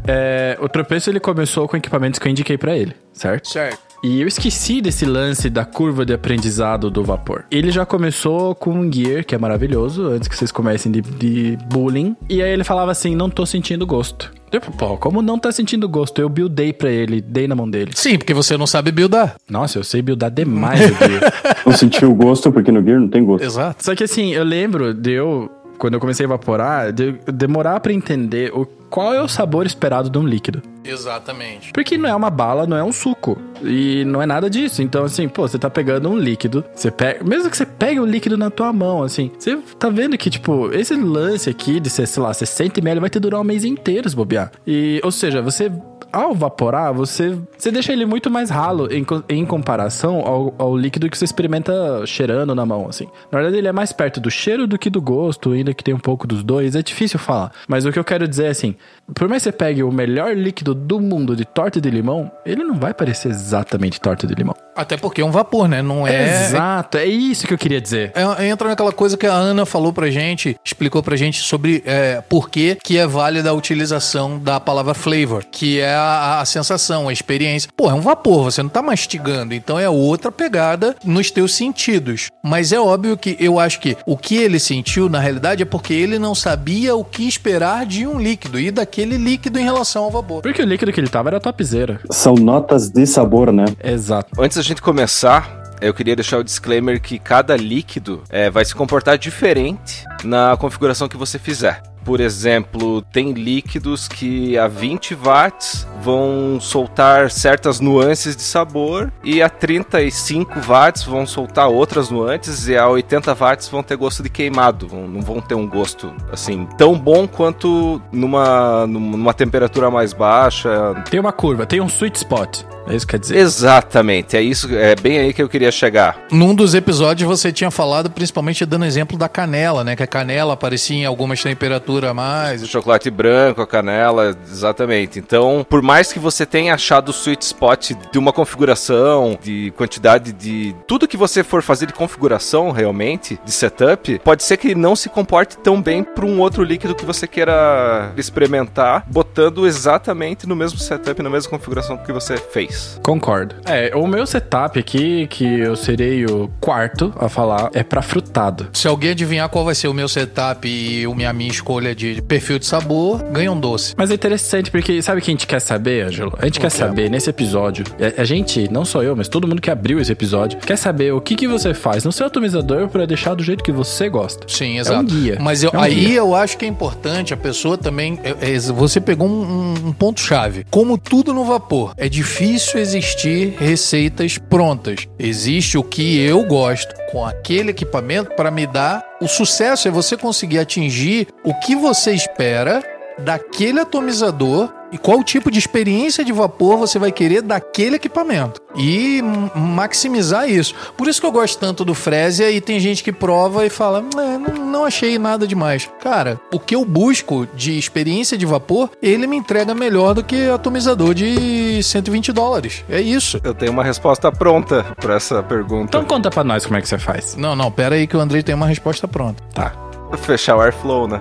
É, o tropeço ele começou com equipamentos que eu indiquei pra ele, certo? Certo. E eu esqueci desse lance da curva de aprendizado do vapor. Ele já começou com um gear, que é maravilhoso, antes que vocês comecem de, de bullying. E aí ele falava assim: não tô sentindo gosto. Tipo, pô, como não tá sentindo gosto? Eu buildei pra ele, dei na mão dele. Sim, porque você não sabe buildar. Nossa, eu sei buildar demais o gear. Não sentiu o gosto, porque no Gear não tem gosto. Exato. Só que assim, eu lembro de eu, quando eu comecei a evaporar, de demorar pra entender o, qual é o sabor esperado de um líquido. Exatamente. Porque não é uma bala, não é um suco. E não é nada disso. Então, assim, pô, você tá pegando um líquido. Você pega. Mesmo que você pegue o líquido na tua mão, assim, você tá vendo que, tipo, esse lance aqui de ser, sei lá, 60ml vai te durar um mês inteiro se bobear. E, ou seja, você. Ao evaporar, você, você deixa ele muito mais ralo em, em comparação ao, ao líquido que você experimenta cheirando na mão, assim. Na verdade, ele é mais perto do cheiro do que do gosto, ainda que tem um pouco dos dois. É difícil falar. Mas o que eu quero dizer é assim: por mais que você pegue o melhor líquido do mundo de torta de limão, ele não vai parecer exatamente torta de limão. Até porque é um vapor, né? Não é. Exato, é isso que eu queria dizer. É, entra naquela coisa que a Ana falou pra gente, explicou pra gente sobre é, por que, que é válida a utilização da palavra flavor, que é a, a sensação, a experiência. Pô, é um vapor, você não tá mastigando, então é outra pegada nos teus sentidos. Mas é óbvio que eu acho que o que ele sentiu, na realidade, é porque ele não sabia o que esperar de um líquido e daquele líquido em relação ao vapor. Porque o líquido que ele tava era topzera. São notas de sabor, né? Exato. Antes da gente começar, eu queria deixar o disclaimer que cada líquido é, vai se comportar diferente na configuração que você fizer. Por exemplo, tem líquidos que a 20 watts vão soltar certas nuances de sabor e a 35 watts vão soltar outras nuances e a 80 watts vão ter gosto de queimado, não vão ter um gosto assim tão bom quanto numa numa temperatura mais baixa. Tem uma curva, tem um sweet spot. É isso que quer dizer. Exatamente, é isso, é bem aí que eu queria chegar. Num dos episódios você tinha falado, principalmente dando exemplo da canela, né? Que a canela aparecia em algumas temperaturas a mais. O chocolate branco, a canela, exatamente. Então, por mais que você tenha achado o sweet spot de uma configuração, de quantidade de. Tudo que você for fazer de configuração realmente, de setup, pode ser que não se comporte tão bem para um outro líquido que você queira experimentar, botando exatamente no mesmo setup, na mesma configuração que você fez. Concordo. É, o meu setup aqui, que eu serei o quarto a falar, é pra frutado. Se alguém adivinhar qual vai ser o meu setup e o minha, minha escolha de perfil de sabor, ganha um doce. Mas é interessante porque sabe o que a gente quer saber, Ângelo? A gente quer quê? saber nesse episódio. A, a gente, não só eu, mas todo mundo que abriu esse episódio, quer saber o que, que você faz no seu atomizador pra deixar do jeito que você gosta. Sim, exato. um guia. Mas eu- É um aí guia. eu acho que é importante a pessoa também. é- é- você pegou um, um- um ponto-chave. Como tudo no vapor, é difícil existir receitas prontas. Existe o que eu gosto com aquele equipamento para me dar. O sucesso é você conseguir atingir o que você espera daquele atomizador e qual tipo de experiência de vapor você vai querer daquele equipamento e maximizar isso. Por isso que eu gosto tanto do Frezia e tem gente que prova e fala, "É, não, não achei nada demais. Cara, o que eu busco de experiência de vapor, ele me entrega melhor do que atomizador de 120 dólares. É isso. Eu tenho uma resposta pronta para essa pergunta. Então conta pra nós como é que você faz. Não, não, pera aí que o Andrei tem uma resposta pronta. Tá. Fechar o airflow, né?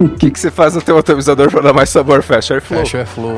O que, que você faz no teu atomizador para dar mais sabor? Fecha o airflow. Fecha o airflow.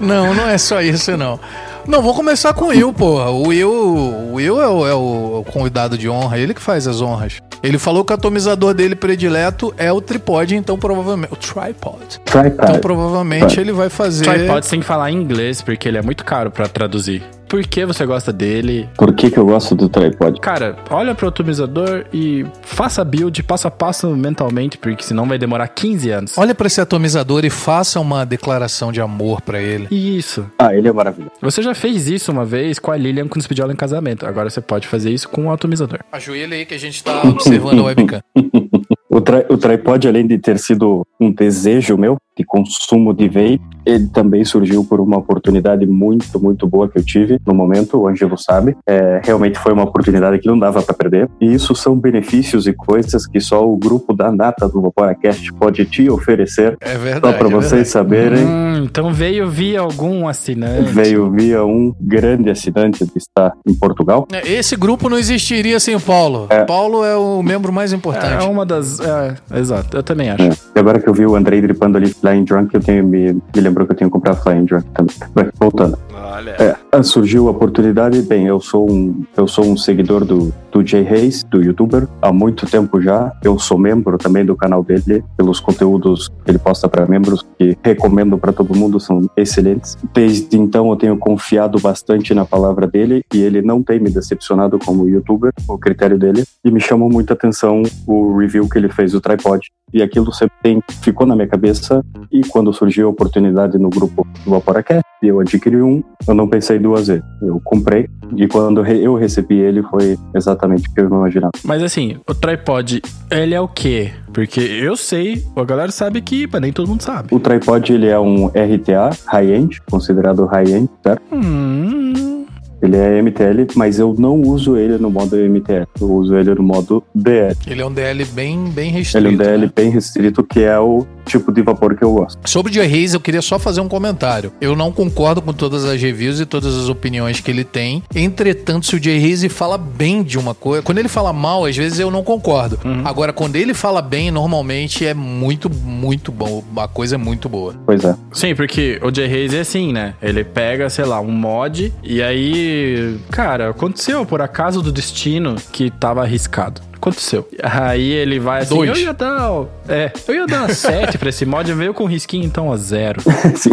Não, não, não é só isso, não. Não, vou começar com o Will, porra. O Will, o Will é, o, é o convidado de honra, ele que faz as honras. Ele falou que o atomizador dele predileto é o tripod, então provavelmente. O tripod. Então Tripod. provavelmente ele vai fazer. Tripod você tem que falar em inglês, porque ele é muito caro pra traduzir. Por que você gosta dele? Por que, que eu gosto do tripod? Cara, olha pro atomizador e faça build passo a passo mentalmente, porque senão vai demorar 15 anos. Olha pra esse atomizador e faça uma declaração de amor pra ele. Isso. Ah, ele é maravilhoso. Você já fez isso uma vez com a Lilian quando você pediu ela em casamento. Agora você pode fazer isso com o atomizador. Ajoelha aí que a gente tá observando a webcam. O, tri- o tripod, além de ter sido um desejo meu de consumo de vape, ele também surgiu por uma oportunidade muito, muito boa que eu tive no momento, o Ângelo sabe. É, realmente foi uma oportunidade que não dava para perder. E isso são benefícios e coisas que só o grupo da Nata do Vaporacast pode te oferecer. É Só verdade. para é vocês verdade. saberem. Hum, então veio via algum assinante. Veio via um grande assinante que está em Portugal. É, Esse grupo não existiria sem o Paulo. Paulo é o membro mais importante. É uma das. É, exato, eu também acho. É. E agora que eu vi o Andrei dripando ali Flying Drunk, eu tenho me, me lembrou que eu tenho que comprar Flying Drunk também. Bem, voltando. Olha. É, ah, surgiu a oportunidade, bem, eu sou um, eu sou um seguidor do, do Jay Hayes, do youtuber, há muito tempo já. Eu sou membro também do canal dele, pelos conteúdos que ele posta para membros, que recomendo para todo mundo, são excelentes. Desde então eu tenho confiado bastante na palavra dele e ele não tem me decepcionado como youtuber, o critério dele, e me chamou muita atenção o review que ele fez do tripod. E aquilo sempre tem, ficou na minha cabeça e quando surgiu a oportunidade no grupo do Vaporacast, eu adquiri um, eu não pensei duas vezes. Eu comprei e quando eu recebi ele foi exatamente o que eu imaginava. Mas assim, o tripod, ele é o quê? Porque eu sei, a galera sabe que, mas nem todo mundo sabe. O tripod ele é um RTA high-end, considerado high-end, certo? Hum. Ele é MTL, mas eu não uso ele no modo MTL, eu uso ele no modo DL. Ele é um DL bem, bem Ele restrito. é um DL né? bem restrito, que é o tipo de vapor que eu gosto. Sobre o Joy Hayes, eu queria só fazer um comentário. Eu não concordo com todas as reviews e todas as opiniões que ele tem. Entretanto, se o Joy Hayes fala bem de uma coisa, quando ele fala mal, às vezes eu não concordo. Agora, quando ele fala bem, normalmente é muito, muito bom. A coisa é muito boa. Pois é. Sim, porque o Jay Hayes é assim, né? Ele pega, sei lá, um mod e aí, cara, aconteceu por acaso do destino que tava arriscado. Aconteceu. Aí ele vai assim, Dois. eu ia dar... É, eu ia dar 7 pra esse mod, veio com risquinho então a zero. Sim.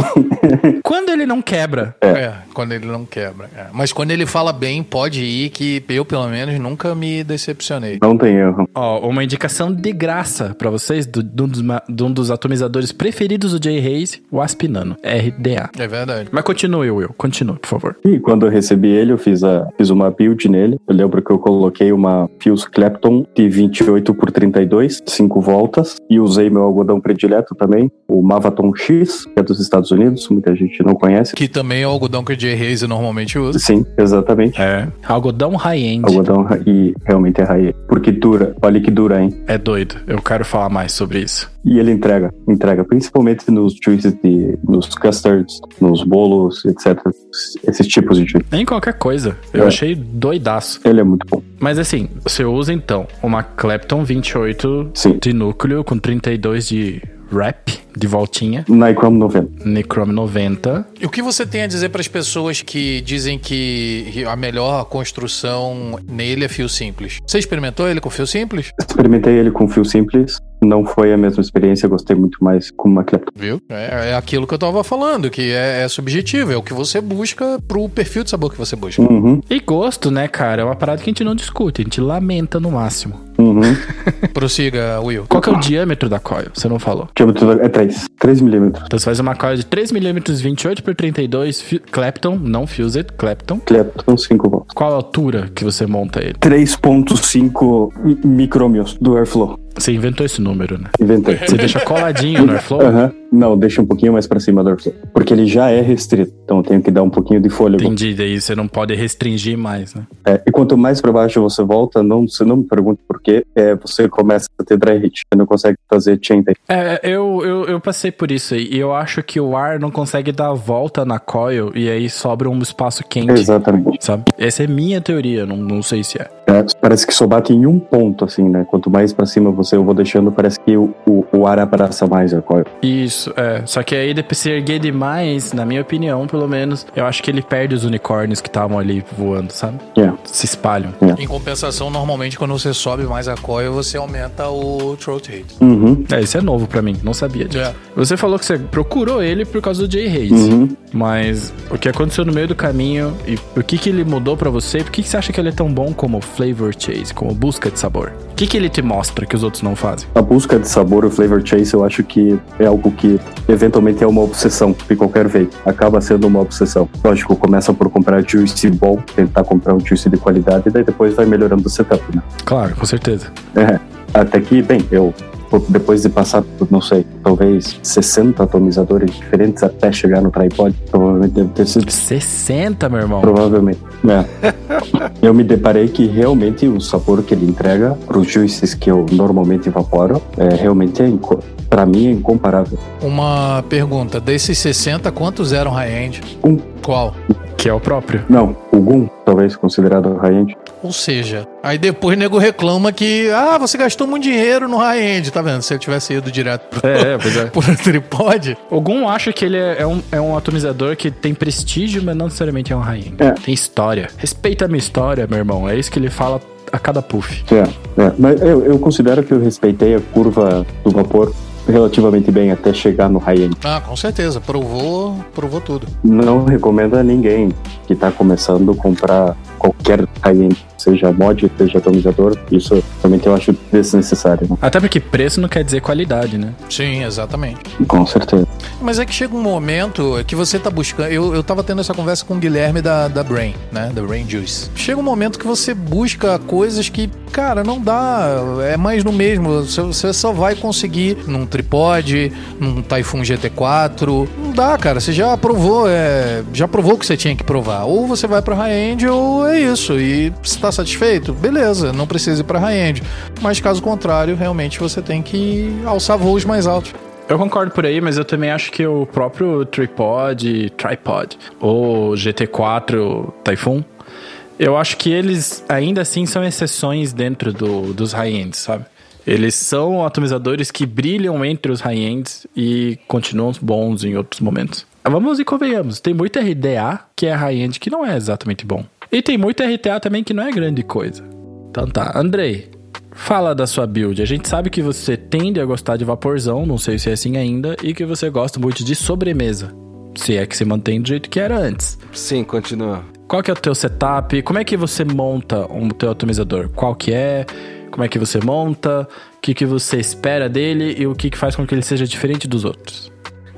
Quando ele não quebra, É, quando ele não quebra. é. Mas quando ele fala bem, pode ir, que eu, pelo menos, nunca me decepcionei. Não tem erro. Ó, uma indicação de graça pra vocês do- de, um dos, ma- de um dos atomizadores preferidos do Jay Hayes, o Aspinano, RDA. É verdade. Mas continue, Will, continue, por favor. E quando eu recebi ele, eu fiz, a, fiz uma build nele. Eu lembro que eu coloquei uma Fuse Clapton de 28 por 32, 5 voltas. E usei meu algodão predileto também, o Mavaton X, que é dos Estados Unidos, muita gente não conhece. Que também é o algodão que o Jay Hayes normalmente usa. Sim, exatamente. É. Algodão high-end. Algodão e realmente é raia. Porque dura, olha que dura, hein? É doido. Eu quero falar mais sobre isso. E ele entrega, entrega, principalmente nos juices de, nos custards, nos bolos, etc. Esses tipos de juice. Nem qualquer coisa. Eu É. achei doidaço. Ele é muito bom. Mas assim, você usa então uma Clapton 28 Sim. de núcleo com 32 de wrap, de voltinha, Nichrome 90. Nichrome 90. E o que você tem a dizer para as pessoas que dizem que a melhor construção nele é fio simples? Você experimentou ele com fio simples? Experimentei ele com fio simples, não foi a mesma experiência, gostei muito mais com uma Clapton. Viu? É, é aquilo que eu tava falando, que é, é subjetivo, é o que você busca pro perfil de sabor que você busca. Uhum, E gosto, né, cara? É uma parada que a gente não discute, a gente lamenta no máximo. Uhum. Prossiga, Will. Qual que é o diâmetro da coil? Você não falou. Diâmetro é 3, 3 milímetros. Então você faz uma coil de 3mm 28 por 32 fi- Clapton, não fused, Clapton. Clapton 5 volts. Qual a altura que você monta ele? 3.5 mi- micrômios do Airflow. Você inventou esse número, né? Inventei. Você deixa coladinho no Airflow? Aham. Não, deixa um pouquinho mais pra cima do Airflow. Porque ele já é restrito, então eu tenho que dar um pouquinho de fôlego. Entendi, daí você não pode restringir mais, né? É, e quanto mais pra baixo você volta, não, você não me pergunte por quê, é, você começa a ter dry heat. Você não consegue fazer chain tape. É, eu, eu, eu passei por isso aí. E eu acho que o ar não consegue dar a volta na coil e aí sobra um espaço quente. Exatamente. Sabe? Essa é minha teoria, não, não sei se é. É, parece que só bate em um ponto, assim, né? Quanto mais pra cima você eu vou deixando, parece que o, o, o ar abraça mais a coil. Isso, é. Só que aí, depois se erguer demais, na minha opinião, pelo menos, eu acho que ele perde os unicórnios que estavam ali voando, sabe? É. Se espalham. Em compensação, normalmente quando você sobe mais a coil, você aumenta o throat rate. Uhum. É, isso é novo pra mim, não sabia disso. É. Você falou que você procurou ele por causa do Jay Hayes. Uhum. Mas o que aconteceu no meio do caminho e o que, que ele mudou pra você? Por que, que você acha que ele é tão bom como flavor chase, como busca de sabor? O que, que ele te mostra que os outros não fazem? A busca de sabor, o flavor chase, eu acho que é algo que eventualmente é uma obsessão de qualquer vape. Acaba sendo uma obsessão. Lógico, começa por comprar juice bom, tentar comprar um juice de qualidade, e daí depois vai melhorando o setup, né? Claro, com certeza. É, até que, bem, eu depois de passar por, não sei, talvez 60 atomizadores diferentes até chegar no tripod, provavelmente deve ter sido 60, meu irmão. Provavelmente. É. eu me deparei que realmente o sabor que ele entrega para os juices que eu normalmente evaporo é realmente é pra mim é incomparável. Uma pergunta: desses 60, quantos eram high-end? Um. Qual? Que é o próprio. Não, o Gun, talvez considerado high-end. Ou seja, aí depois o nego reclama que, ah, você gastou muito dinheiro no high-end, tá vendo? Se eu tivesse ido direto pro, É, é, pois é. pro tripod, Ogum acha que ele é, é um, é um atomizador que tem prestígio, mas não necessariamente é um high-end. É. Tem história. Respeita a minha história, meu irmão. É isso que ele fala a cada puff. É, é. Mas eu, eu considero que eu respeitei a curva do vapor relativamente bem até chegar no high-end. ah, com certeza, provou, provou tudo. Não recomendo a ninguém que está começando a comprar qualquer high-end, seja mod, seja atomizador. Isso realmente eu acho desnecessário. Né? Até porque preço não quer dizer qualidade, né? Sim, exatamente. Com certeza. Mas é que chega um momento que você tá buscando. Eu, eu tava tendo essa conversa com o Guilherme da, da Brain, né? Da Brain Juice. Chega um momento que você busca coisas que, cara, não dá. É mais no mesmo. Você, você só vai conseguir num tripod, num Typhoon GT4. Não dá, cara. Você já provou, é, já provou o que você tinha que provar. Ou você vai pra high-end ou é isso. E se tá satisfeito, beleza. Não precisa ir pra high-end. Mas caso contrário, realmente você tem que alçar voos mais altos. Eu concordo por aí, mas eu também acho que o próprio tripod, tripod, ou GT4 Typhoon, eu acho que eles ainda assim são exceções dentro do, dos high-ends, sabe? Eles são atomizadores que brilham entre os high-ends e continuam bons em outros momentos. Vamos e convenhamos, tem muito RDA que é high-end que não é exatamente bom. E tem muito RTA também que não é grande coisa. Então tá, Andrei, Fala da sua build. A gente sabe que você tende a gostar de vaporzão, não sei se é assim ainda, e que você gosta muito de sobremesa. Se é que se mantém do jeito que era antes. Sim, continua. Qual que é o teu setup? Como é que você monta um teu atomizador? Qual que é? Como é que você monta? O que, que você espera dele e o que, que faz com que ele seja diferente dos outros?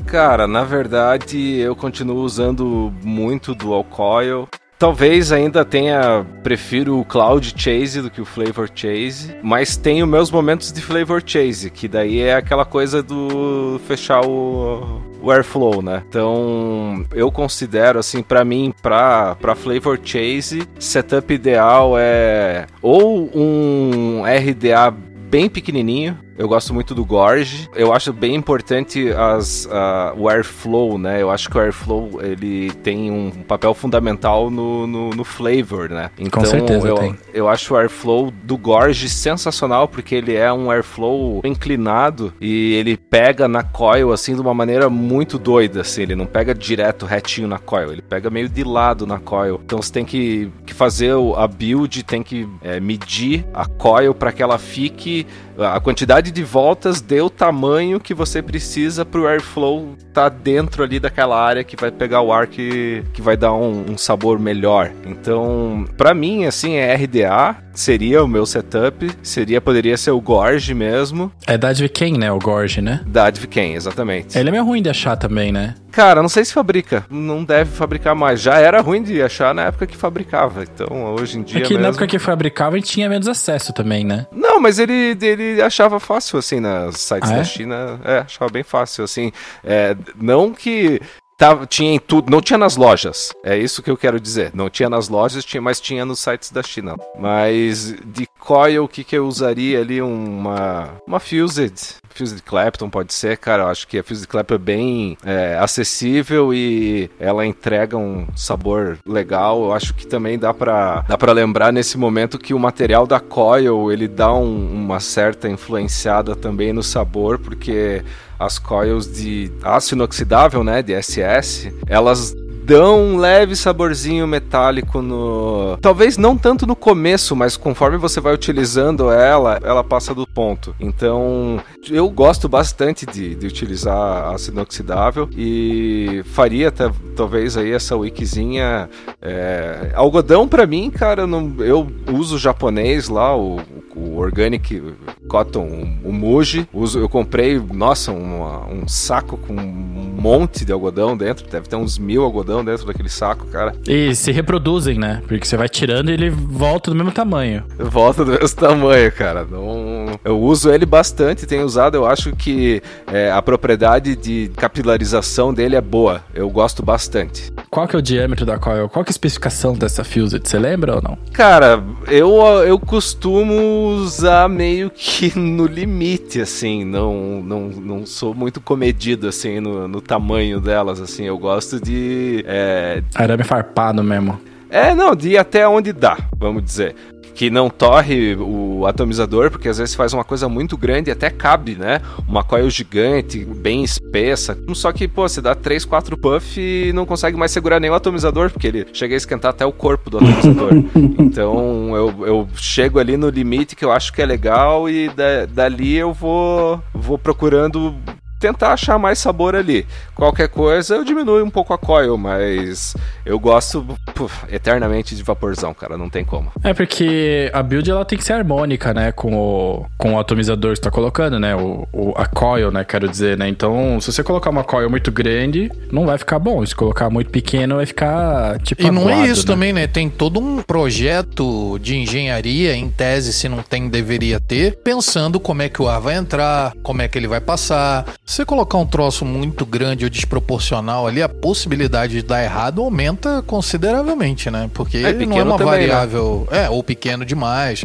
Cara, na verdade eu continuo usando muito Dual Coil. Talvez ainda tenha. Prefiro o Cloud Chase do que o Flavor Chase. Mas tenho meus momentos de Flavor Chase, que daí é aquela coisa do fechar o, o airflow, né? Então, eu considero assim, para mim, pra, pra Flavor Chase, setup ideal é ou um RDA bem pequenininho, eu gosto muito do Gorge. Eu acho bem importante as, uh, o airflow, né? Eu acho que o airflow ele tem um papel fundamental no, no, no flavor, né? Então, Com certeza eu, tem. eu acho o airflow do Gorge sensacional porque ele é um airflow inclinado e ele pega na coil assim de uma maneira muito doida, assim. Ele não pega direto retinho na coil, ele pega meio de lado na coil. Então você tem que, que fazer a build, tem que é, medir a coil para que ela fique a quantidade de voltas dê o tamanho que você precisa para o airflow estar tá dentro ali daquela área que vai pegar o ar que, que vai dar um, um sabor melhor. Então, para mim, assim, é RDA, seria o meu setup, seria, poderia ser o Gorge mesmo. É da Advicane, né? O Gorge, né? Da Advicane, exatamente. Ele é meio ruim de achar também, né? Cara, não sei se fabrica. Não deve fabricar mais. Já era ruim de achar na época que fabricava. Então, hoje em dia. É que mesmo... na época que fabricava, gente tinha menos acesso também, né? Não, mas ele, ele achava fácil, assim, nas sites Ah, é? da China. É, achava bem fácil, assim. É, não que. Tava, tinha em tudo, não tinha nas lojas. É isso que eu quero dizer. Não tinha nas lojas, tinha, mas tinha nos sites da China. Mas de coil, o que, que eu usaria ali? Uma, uma Fused. Fused Clapton pode ser, cara. Eu acho que a Fused Clapton é bem é, acessível e ela entrega um sabor legal. Eu acho que também dá pra, dá pra lembrar nesse momento que o material da coil ele dá um- uma certa influenciada também no sabor, porque as coils de aço inoxidável, né, de SS, elas dão um leve saborzinho metálico no. Talvez não tanto no começo, mas conforme você vai utilizando ela, ela passa do ponto. Então, eu gosto bastante de, de utilizar aço inoxidável e faria até, talvez aí essa wikizinha. é, Algodão, pra mim, cara, não... eu uso japonês lá, o, o Organic Cotton, o Muji. Uso, eu comprei, nossa, uma- um saco com um monte de algodão dentro, deve ter uns mil algodão dentro daquele saco, cara. E se reproduzem, né? Porque você vai tirando e ele volta do mesmo tamanho. Volta do mesmo tamanho, cara. Não... Eu uso ele bastante, tenho usado. Eu acho que é, a propriedade de capilarização dele é boa. Eu gosto bastante. Qual que é o diâmetro da coil? Qual que é a especificação dessa Fused? Você lembra ou não? Cara, eu, eu costumo usar meio que no limite, assim. Não, não, não sou muito comedido, assim, no, no tamanho delas, assim. Eu gosto de. É, Arame farpado mesmo. É, não, de ir até onde dá, vamos dizer. Que não torre o atomizador, porque às vezes faz uma coisa muito grande e até cabe, né? Uma coil gigante, bem espessa. Só que, pô, você dá 3, 4 puff e não consegue mais segurar nem o atomizador, porque ele chega a esquentar até o corpo do atomizador. então eu, eu chego ali no limite que eu acho que é legal e da- dali eu vou, vou procurando tentar achar mais sabor ali. Qualquer coisa eu diminuo um pouco a coil, mas eu gosto puf, eternamente de vaporzão, cara, não tem como. É porque a build ela tem que ser harmônica, né? Com o, com o atomizador que você tá colocando, né? O, o- a coil, né? Quero dizer, né? Então, se você colocar uma coil muito grande, não vai ficar bom. Se colocar muito pequeno, vai ficar tipo. E não é aguado, isso né? também, né? Tem todo um projeto de engenharia, em tese, se não tem, deveria ter, pensando como é que o ar vai entrar, como é que ele vai passar. Se você colocar um troço muito grande ou desproporcional ali, a possibilidade de dar errado aumenta consideravelmente, né? Porque É, não é pequeno uma também, né? variável. É, ou pequeno demais.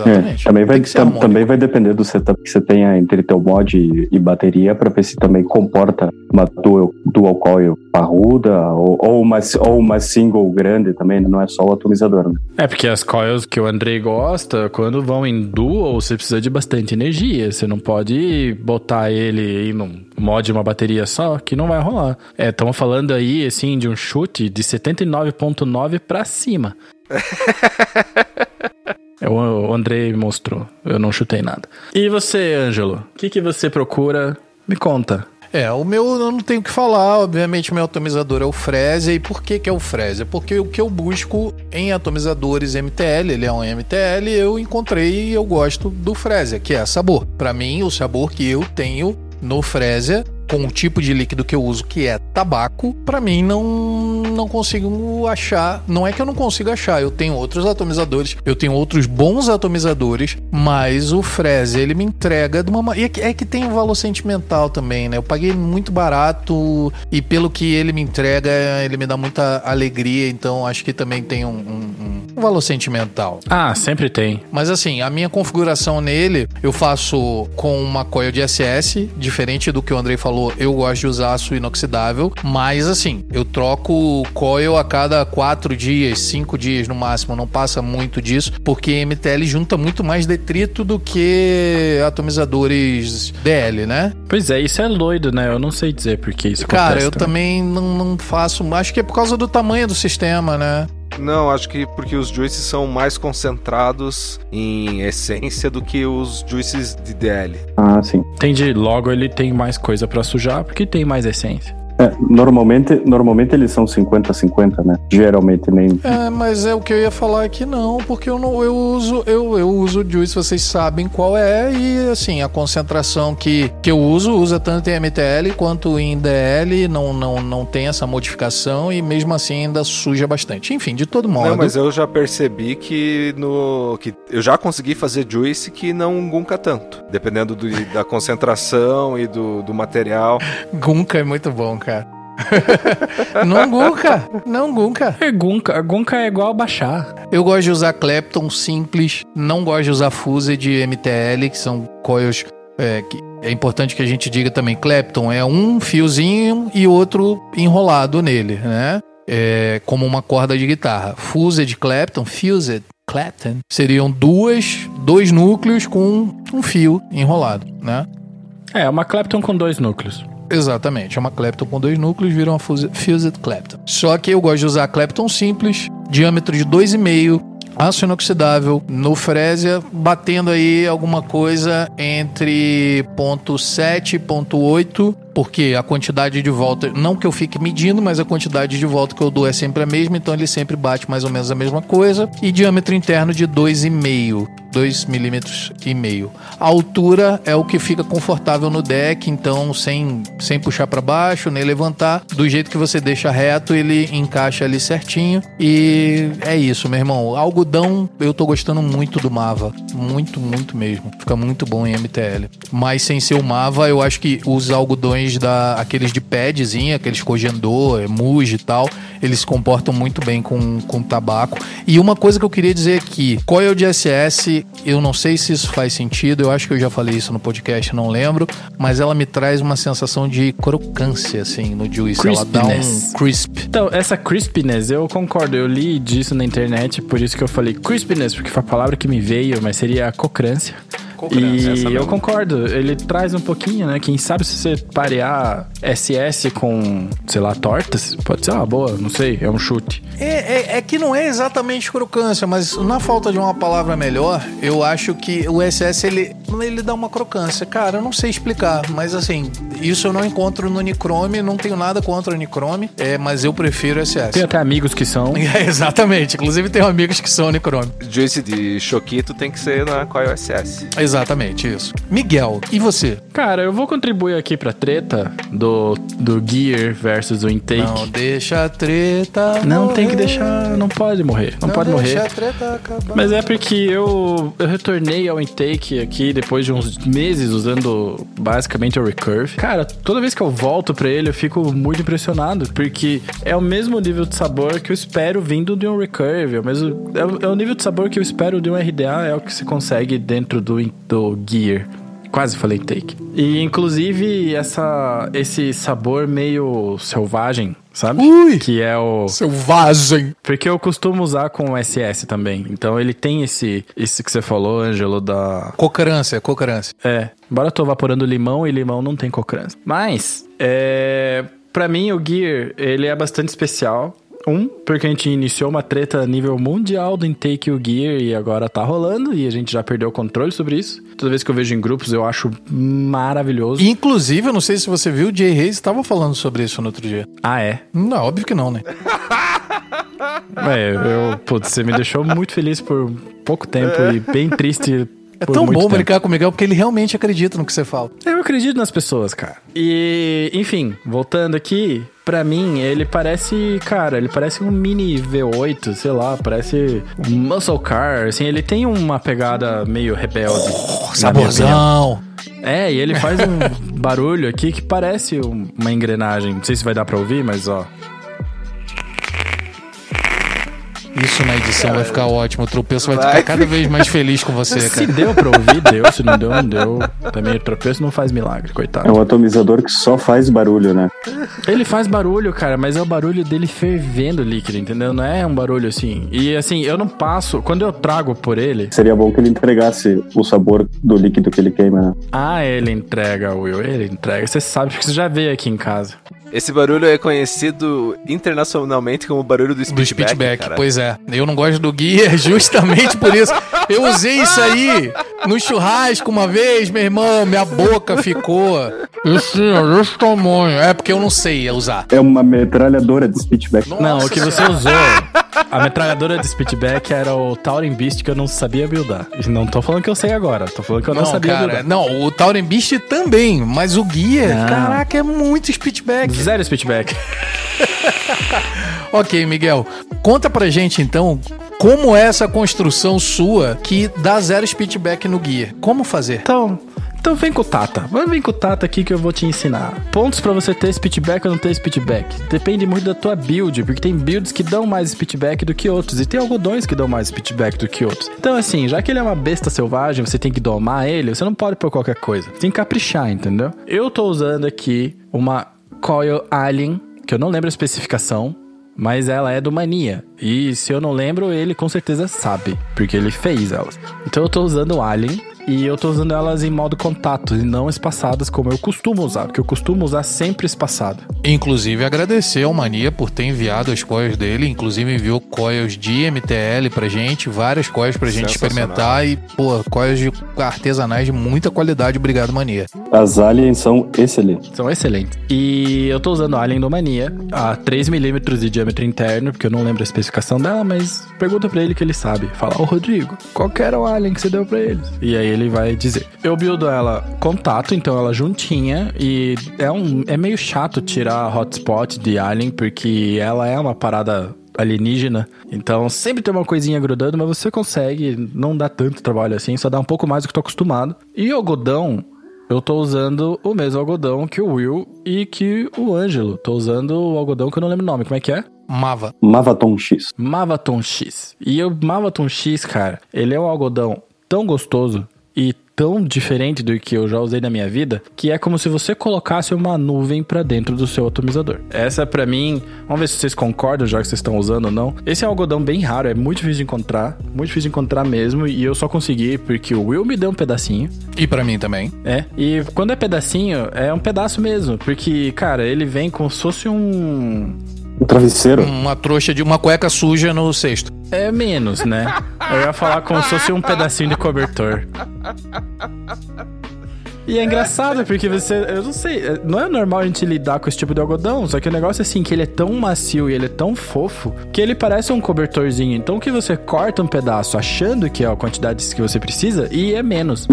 É, Exatamente. também, vai, tam- também vai depender do setup que você tenha entre teu mod e, e bateria para ver se também comporta uma dual, dual coil parruda ou, ou, uma, ou uma single grande também, né? não é só o atomizador. Né? É, porque as coils que o Andrei gosta, quando vão em dual, você precisa de bastante energia. Você não pode botar ele aí num mod uma bateria só, que não vai rolar. É, estamos falando aí, assim, de um chute de 79.9 pra cima. É, O Andrei mostrou. Eu não chutei nada. E você, Ângelo? O que, que você procura? Me conta. É, o meu eu não tenho o que falar, obviamente o meu atomizador é o Frezia. E por que que é o Frezia? Porque o que eu busco em atomizadores MTL, ele é um MTL, eu encontrei e eu gosto do Frezia, que é sabor. Pra mim, o sabor que eu tenho no Frezia, com o tipo de líquido que eu uso, que é tabaco, pra mim não não consigo achar. Não é que eu não consigo achar, eu tenho outros atomizadores, eu tenho outros bons atomizadores, mas o Frezia ele me entrega de uma ma- e é que, é que tem um valor sentimental também, né? Eu paguei muito barato e pelo que ele me entrega, ele me dá muita alegria, então acho que também tem um, um- um valor sentimental. Ah, sempre tem. Mas assim, a minha configuração nele, eu faço com uma coil de SS, diferente do que o Andrei falou, eu gosto de usar aço inoxidável, mas assim, eu troco coil a cada quatro dias, cinco dias no máximo, não passa muito disso, porque MTL junta muito mais detrito do que atomizadores DL, né? Pois é, isso é doido, né? Eu não sei dizer por que isso Cara, acontece eu também não, não faço, acho que é por causa do tamanho do sistema, né? Não, acho que porque os juices são mais concentrados em essência do que os juices de DL. Ah, sim. Entendi. Logo ele tem mais coisa pra sujar porque tem mais essência. É, normalmente, normalmente eles são 50-50, né? Geralmente nem. É, mas é o que eu ia falar aqui não, porque eu não eu uso eu, eu uso o Juice, vocês sabem qual é e assim, a concentração que, que eu uso usa tanto em MTL quanto em DL, não não não tem essa modificação e mesmo assim ainda suja bastante. Enfim, de todo modo. Não, mas eu já percebi que no que eu já consegui fazer juice que não gunca tanto, dependendo do- da concentração e do, do material. Gunka é muito bom, cara. não Gunka, não Gunka. É Gunka. Gunka é igual baixar. Eu gosto de usar Clapton simples, não gosto de usar Fuse de MTL, que são coils é, que é importante que a gente diga também, Clapton é um fiozinho e outro enrolado nele, né? É, como uma corda de guitarra. Fused Clapton, Fused Clapton, seriam duas, dois núcleos com um fio enrolado, né? É, uma Clapton com dois núcleos. Exatamente, é uma Clapton com dois núcleos, vira uma Fuse- Fused Clapton. Só que eu gosto de usar Clapton simples, diâmetro de 2,5, aço inoxidável, no Frezia, batendo aí alguma coisa entre ponto .7 e ponto .8, porque a quantidade de volta, não que eu fique medindo, mas a quantidade de volta que eu dou é sempre a mesma, então ele sempre bate mais ou menos a mesma coisa, e diâmetro interno de 2,5. 2 milímetros e meio. A altura é o que fica confortável no deck, então sem, sem puxar para baixo, nem levantar, do jeito que você deixa reto, ele encaixa ali certinho. E é isso, meu irmão. Algodão, eu tô gostando muito do Mava, muito, muito mesmo. Fica muito bom em MTL. Mas sem ser o Mava, eu acho que os algodões da aqueles de padzinho, aqueles Kojandô, Muji e tal, eles se comportam muito bem com, com tabaco. E uma coisa que eu queria dizer aqui, coil de SS, eu não sei se isso faz sentido, eu acho que eu já falei isso no podcast, não lembro, mas ela me traz uma sensação de crocância, assim, no juice. Ela dá um Crispiness. crisp. Então, essa crispiness, eu concordo. Eu li disso na internet, por isso que eu falei crispiness, porque foi a palavra que me veio, mas seria cocrância. Cocrância, E eu concordo, ele traz um pouquinho, né? Quem sabe se você parear SS com, sei lá, tortas, pode ser uma boa, não sei, é um chute. É, é, é que não é exatamente crocância, mas na falta de uma palavra melhor, eu acho que o SS ele, ele dá uma crocância. Cara, eu não sei explicar, mas assim, isso eu não encontro no Nichrome, não tenho nada contra o Nichrome, é, mas eu prefiro o SS. Tem até amigos que são. É, exatamente, inclusive tenho amigos que são Nichrome. Juice de Choquito tem que ser na Coil SS. Exatamente, isso. Miguel, e você? Cara, eu vou contribuir aqui pra treta do, do Gear versus o Intake. Não deixa a treta. Não, tem que morrer. deixar. Não pode morrer. Não, pode deixa morrer. Mas é porque eu, eu retornei ao intake aqui depois de uns meses usando basicamente o Recurve. Cara, toda vez que eu volto pra ele, eu fico muito impressionado, porque é o mesmo nível de sabor que eu espero vindo de um Recurve. É o, mesmo, é, o, é o nível de sabor que eu espero de um RDA, é o que se consegue dentro do, do Gear. Quase falei take. E inclusive essa, esse sabor meio selvagem, sabe? Ui! Que é o. Selvagem. Porque eu costumo usar com o SS também. Então ele tem esse, esse que você falou, Ângelo, da. Cocrância, cocrância. É. Embora eu tô evaporando limão e limão não tem cocrância. Mas, é. Pra mim, o Gear, ele é bastante especial. Um, porque a gente iniciou uma treta nível mundial do Intake o Gear e agora tá rolando e a gente já perdeu o controle sobre isso. Toda vez que eu vejo em grupos eu acho maravilhoso. Inclusive, eu não sei se você viu, o Jay Reis estava falando sobre isso no outro dia. Ah, é? Não, óbvio que não, né? É, eu, putz, você me deixou muito feliz por pouco tempo e bem triste É tão bom tempo. brincar com o Miguel porque ele realmente acredita no que você fala. Eu acredito nas pessoas, cara. E, enfim, voltando aqui, pra mim, ele parece, cara, ele parece um mini V8, sei lá, parece um muscle car, assim, ele tem uma pegada meio rebelde. opinião. Saborzão. É, e ele faz um barulho aqui que parece um- uma engrenagem. Não sei se vai dar pra ouvir, mas ó. Isso na edição vai ficar ótimo. O tropeço vai, Vai ficar cada vez mais feliz com você, Se cara. deu pra ouvir, deu. Se não deu, não deu. Também o tropeço não faz milagre, coitado. É um atomizador que só faz barulho, né? Ele faz barulho, cara, mas é o barulho dele fervendo o líquido, entendeu? Não é um barulho assim. E assim, eu não passo. Quando eu trago por ele. Seria bom que ele entregasse o sabor do líquido que ele queima, né? Ah, ele entrega, Will. Ele entrega. Você sabe, porque você já veio aqui em casa. Esse barulho é conhecido internacionalmente como o barulho do Do speedback, speedback, cara. pois é. Eu não gosto do guia justamente por isso. Eu usei isso aí no churrasco uma vez, meu irmão, minha boca ficou ó, desse tamanho. É porque eu não sei usar. É uma metralhadora de speedback. Não, o que você usou. A metralhadora de speedback era o Tauren Beast que eu não sabia buildar. E não tô falando que eu sei agora, tô falando que eu não, sabia cara, buildar. não, o Tauren Beast também, mas o guia, Não. caraca, é muito speedback. Zero speedback. Ok, Miguel, conta pra gente então como é essa construção sua que dá zero speedback no guia. Como fazer? Então, então vem com o Tata. Vir com o Tata aqui que eu vou te ensinar. Pontos pra você ter speedback ou não ter speedback. Depende muito da tua build, porque tem builds que dão mais speedback do que outros e tem algodões que dão mais speedback do que outros. Então assim, já que ele é uma besta selvagem, você tem que domar ele, você não pode pôr qualquer coisa. Tem que caprichar, entendeu? Eu tô usando aqui uma Coil Alien, que eu não lembro a especificação, mas ela é do Mania. E se eu não lembro, ele com certeza sabe, porque ele fez elas. Então eu tô usando o Alien e eu tô usando elas em modo contato e não espaçadas como eu costumo usar, porque eu costumo usar sempre espaçada. Inclusive agradecer ao Mania por ter enviado as coils dele, inclusive enviou coils de MTL pra gente, várias coils pra gente experimentar e, pô, coils de artesanais de muita qualidade. Obrigado, Mania. As aliens são excelentes. São excelentes. E eu tô usando o Alien do Mania a 3mm de diâmetro interno, porque eu não lembro a especificação dela, mas pergunta pra ele que ele sabe. Fala, ô Rodrigo, qual que era o Alien que você deu pra eles? E aí ele vai dizer. Eu buildo ela contato, então ela juntinha, e é, um, é meio chato tirar a hotspot de Alien, porque ela é uma parada alienígena. Então sempre tem uma coisinha grudando, mas você consegue, não dá tanto trabalho assim, só dá um pouco mais do que eu tô acostumado. E o algodão, eu tô usando o mesmo algodão que o Will e que o Ângelo. Tô usando o algodão que eu não lembro o nome. Como é que é? Mava. Mavaton X. Mavaton X. E o Mavaton X, cara, ele é um algodão tão gostoso e tão diferente do que eu já usei na minha vida, que é como se você colocasse uma nuvem pra dentro do seu atomizador. Essa pra mim, vamos ver se vocês concordam já que vocês estão usando ou não. Esse é um algodão bem raro, é muito difícil de encontrar, muito difícil de encontrar mesmo, e eu só consegui porque o Will me deu um pedacinho. E pra mim também. É, e quando é pedacinho, é um pedaço mesmo, porque, cara, ele vem como se fosse um. O travesseiro. Uma trouxa de uma cueca suja no cesto. É menos, né? Eu ia falar como se fosse um pedacinho de cobertor. E é engraçado porque você, eu não sei, é- não é normal a gente lidar com esse tipo de algodão, só que o negócio é assim, que ele é tão macio e ele é tão fofo, que ele parece um cobertorzinho. Então que você corta um pedaço achando que é a quantidade que você precisa e é menos.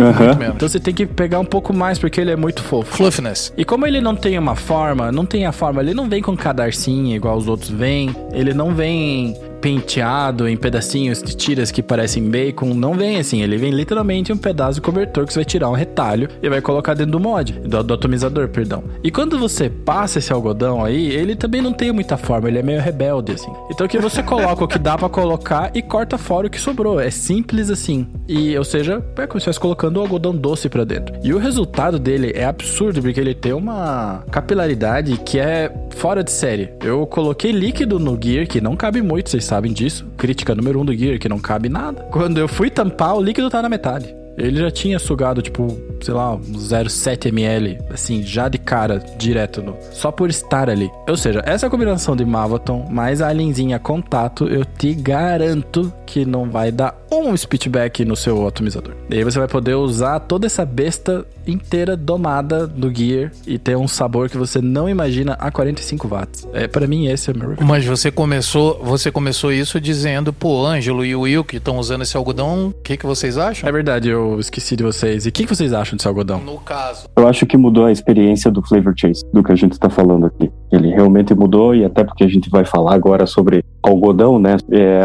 Então você tem que pegar um pouco mais porque ele é muito fofo. Fluffiness. E como ele não tem uma forma, não tem a forma, ele não vem com cadarcinho igual os outros vêm, ele não vem penteado em pedacinhos de tiras que parecem bacon, não vem assim, ele vem literalmente um pedaço de cobertor que você vai tirar um retalho e vai colocar dentro do mod, do, do atomizador, perdão. E quando você passa esse algodão aí, ele também não tem muita forma, ele é meio rebelde assim. Então que você coloca o que dá pra colocar e corta fora o que sobrou, é simples assim. E, ou seja, é como se estivesse colocando o algodão doce pra dentro. E o resultado dele é absurdo, porque ele tem uma capilaridade que é fora de série. Eu coloquei líquido no Gear, que não cabe muito, vocês sabem disso. Crítica número um do Gear, que não cabe nada. Quando eu fui tampar, o líquido tá na metade. ele já tinha sugado, tipo, sei lá, um 0,7 ml, assim, já de cara, direto no. Só por estar ali. Ou seja, essa combinação de Mavaton mais a alienzinha contato, eu te garanto que não vai dar um speedback no seu atomizador. E aí você vai poder usar toda essa besta inteira domada do Gear e ter um sabor que você não imagina a 45 watts. É, para mim esse é o meu review. Mas você começou, você começou isso dizendo, pô, Ângelo e o Will que estão usando esse algodão, o que, que vocês acham? É verdade, eu esqueci de vocês. E o que, que vocês acham desse algodão? No caso. Eu acho que mudou a experiência do Flavor Chase, do que a gente está falando aqui. Ele realmente mudou e até porque a gente vai falar agora sobre algodão, né? É,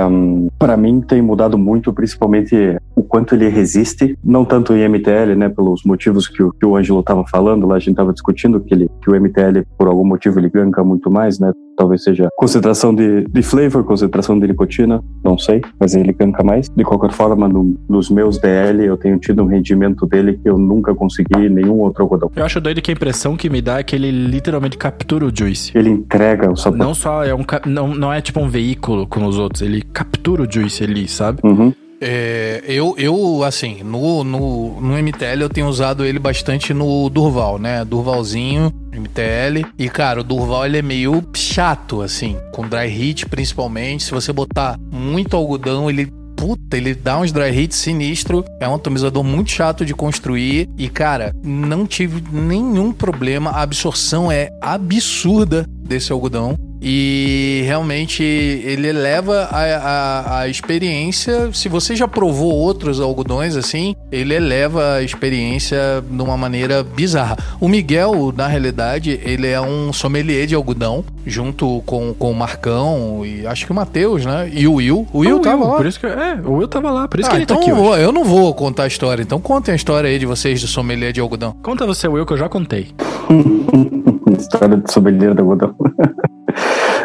para mim tem mudado muito, principalmente o quanto ele resiste, não tanto em MTL, né? Pelos motivos que o, que o Ângelo estava falando, lá a gente estava discutindo que, ele, que o MTL, por algum motivo, ele ganca muito mais, né? Talvez seja concentração de, de flavor, concentração de nicotina, não sei, mas ele ganca mais. De qualquer forma, no, nos meus DL, eu tenho tido um rendimento dele que eu nunca consegui em nenhum outro algodão. Eu acho doido que a impressão que me dá é que ele literalmente captura o juice. Ele entrega o sabor. Não só é um. Não, não é tipo um veículo como os outros, ele captura o juice ali, sabe? Uhum. É, eu, eu, assim, no, no, no MTL eu tenho usado ele bastante no Durval, né? Durvalzinho, MTL. E, cara, o Durval ele é meio chato, assim, com dry heat principalmente. Se você botar muito algodão, ele puta, ele dá uns dry hits sinistro. É um atomizador muito chato de construir. E, cara, não tive nenhum problema. A absorção é absurda desse algodão. E realmente ele eleva a, a, a, experiência. Se você já provou outros algodões assim, ele eleva a experiência de uma maneira bizarra. O Miguel, na realidade, ele é um sommelier de algodão, junto com, com o Marcão e acho que o Matheus, né? E o Will. O Will Ah, tava lá. Por isso que, é, o Will tava lá, por isso Ah, que ele então tá aqui eu, hoje. eu não vou contar a história. Então contem a história aí de vocês do sommelier de algodão. Conta você, Will, que eu já contei. História de sommelier do algodão.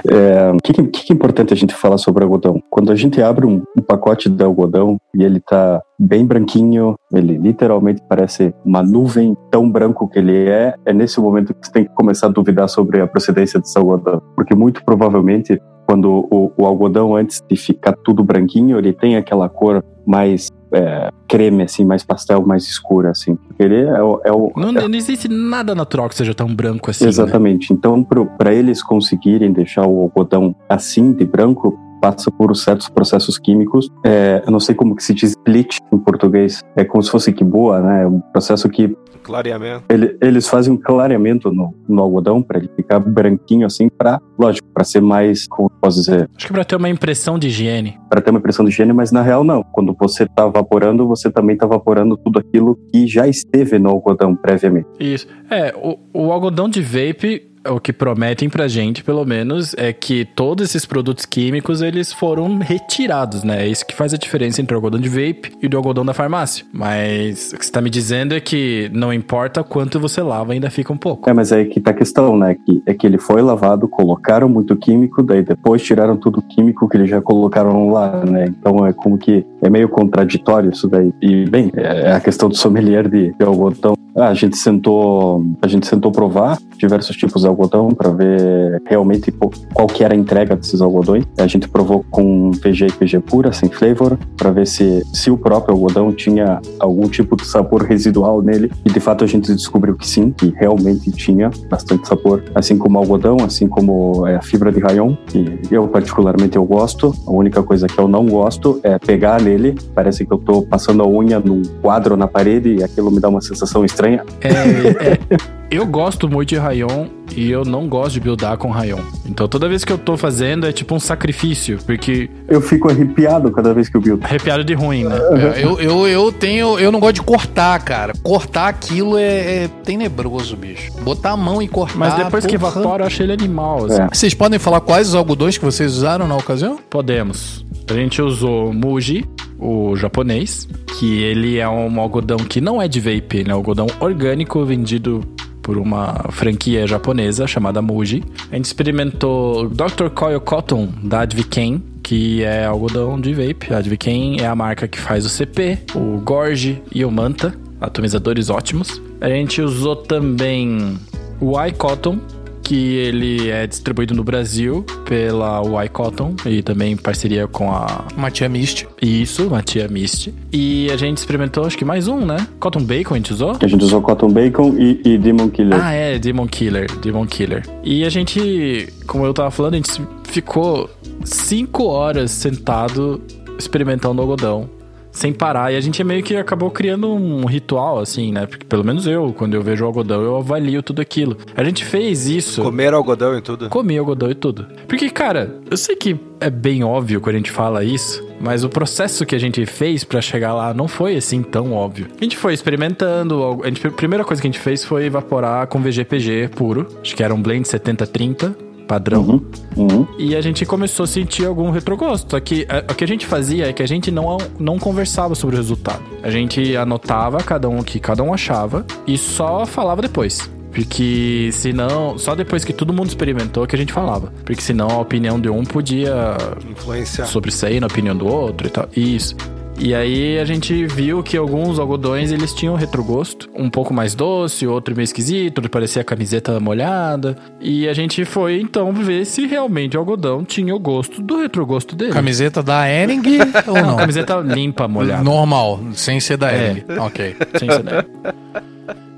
É, O que, que- é importante a gente falar sobre algodão? Quando a gente abre um, um pacote de algodão e ele tá bem branquinho, ele literalmente parece uma nuvem tão branco que ele é, é nesse momento que você tem que começar a duvidar sobre a procedência desse algodão. Porque muito provavelmente, quando o, o algodão, antes de ficar tudo branquinho, ele tem aquela cor mais é, creme, assim, mais pastel, mais escura, assim. Porque ele é, o- é o, Não, não existe nada natural que seja tão branco assim. né? Exatamente. Então, para eles conseguirem deixar o algodão assim de branco, passa por certos processos químicos. É, eu não sei como que se diz bleach em português. É como se fosse que boa, né? É um processo que Clareamento. ele- eles fazem um clareamento no, no algodão para ele ficar branquinho assim, para lógico, para ser mais, como eu posso dizer, Acho que pra ter uma impressão de higiene. para ter uma impressão de higiene, mas na real não. Quando você está vaporando, você também está vaporando tudo aquilo que já esteve no algodão previamente. Isso. É, o, o algodão de vape, o que prometem pra gente, pelo menos, é que todos esses produtos químicos, eles foram retirados, né? É isso que faz a diferença entre o algodão de vape e o algodão da farmácia. Mas o que você tá me dizendo é que não importa quanto você lava, ainda fica um pouco. É, mas aí que tá a questão, né? Que, é que ele foi lavado, colocaram muito químico, daí depois tiraram tudo químico que eles já colocaram lá, né? Então é como que é meio contraditório isso daí. E, bem, é a questão do sommelier de, de algodão. Ah, a gente sentou, a gente sentou provar diversos tipos de algodão para ver realmente qual, que era a entrega desses algodões. A gente provou com PG e PG pura, sem flavor, para ver se, se o próprio algodão tinha algum tipo de sabor residual nele. E de fato a gente descobriu que sim, que realmente tinha bastante sabor, assim como o algodão, assim como é, a fibra de rayon, que eu particularmente eu gosto. A única coisa que eu não gosto é pegar nele, parece que eu tô passando a unha num quadro na parede e aquilo me dá uma sensação estranha. É, é, eu gosto muito de rayon e eu não gosto de buildar com rayon. Então toda vez que eu tô fazendo é tipo um sacrifício, porque Eu fico arrepiado cada vez que eu build. arrepiado de ruim, né? É, eu, eu, eu tenho. Eu não gosto de cortar, cara. Cortar aquilo é, é tenebroso, bicho. Botar a mão e cortar. Mas depois que evapora, eu achei ele animal, assim. É. Vocês podem falar quais os algodões que vocês usaram na ocasião? Podemos. A gente usou Muji, o japonês, que ele é um algodão que não é de vape, ele é um algodão orgânico vendido por uma franquia japonesa chamada Muji. A gente experimentou Dr. Coil Cotton da Advicem, que é algodão de vape. A Advicem é a marca que faz o CP, o Gorge e o Manta, atomizadores ótimos. A gente usou também o iCotton, que ele é distribuído no Brasil pela Y Cotton e também em parceria com a Matia Mist. Isso, Matia Mist. E a gente experimentou acho que mais um, né? Cotton Bacon a gente usou? A gente usou Cotton Bacon e, e Demon Killer. Ah, é, Demon Killer, Demon Killer. E a gente, como eu tava falando, a gente ficou cinco horas sentado experimentando o algodão. Sem parar. E a gente meio que acabou criando um ritual, assim, né? Porque pelo menos eu, quando eu vejo o algodão, eu avalio tudo aquilo. A gente fez isso. Comer algodão e tudo. Comi algodão e tudo. Porque, cara, eu sei que é bem óbvio quando a gente fala isso, mas o processo que a gente fez pra chegar lá não foi assim tão óbvio. A gente foi experimentando, a, gente- a primeira coisa que a gente fez foi evaporar com VGPG puro, acho que era um blend 70-30, padrão. Uhum, uhum. E a gente começou a sentir algum retrogosto. Só que a- o que a gente fazia é que a gente não, não conversava sobre o resultado. A gente anotava cada um o que cada um achava e só falava depois. Porque senão, só depois que todo mundo experimentou que a gente falava. Porque senão a opinião de um podia Influenciar. sobressair na opinião do outro e tal. Isso. E aí a gente viu que alguns algodões eles tinham retrogosto, um pouco mais doce, outro meio esquisito, outro parecia camiseta molhada. E a gente foi então ver se realmente o algodão tinha o gosto do retrogosto dele. Camiseta da Ering ou Não, camiseta limpa, molhada. Normal, sem ser da É. Ering. Ok. Sem ser daí.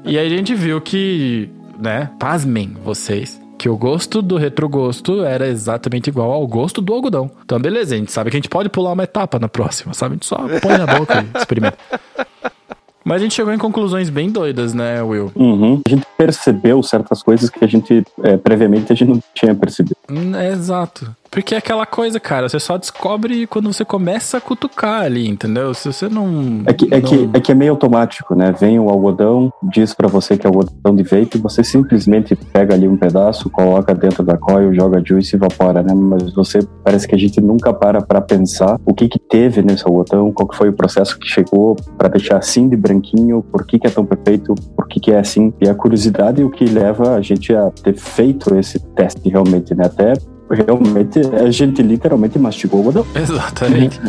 E aí a gente viu que, né, pasmem vocês, que o gosto do retrogosto era exatamente igual ao gosto do algodão. Então, beleza, a gente sabe que a gente pode pular uma etapa na próxima, sabe? A gente só põe na boca e experimenta. Mas a gente chegou em conclusões bem doidas, né, Will? Uhum. A gente percebeu certas coisas que a gente, é, previamente, a gente não tinha percebido. Hum, é exato. Porque é aquela coisa, cara, você só descobre quando você começa a cutucar ali, entendeu? Se você não. É que, é, não- que, é que é meio automático, né? Vem o algodão, diz pra você que é algodão de vape, você simplesmente pega ali um pedaço, coloca dentro da coil, joga juice e evapora, né? Mas você, parece que a gente nunca para pra pensar o que que teve nesse algodão, qual que foi o processo que chegou pra deixar assim de branquinho, por que que é tão perfeito, por que que é assim. E a curiosidade é o que leva a gente a ter feito esse teste realmente, né? Até realmente, a gente literalmente mastigou o algodão. Exatamente.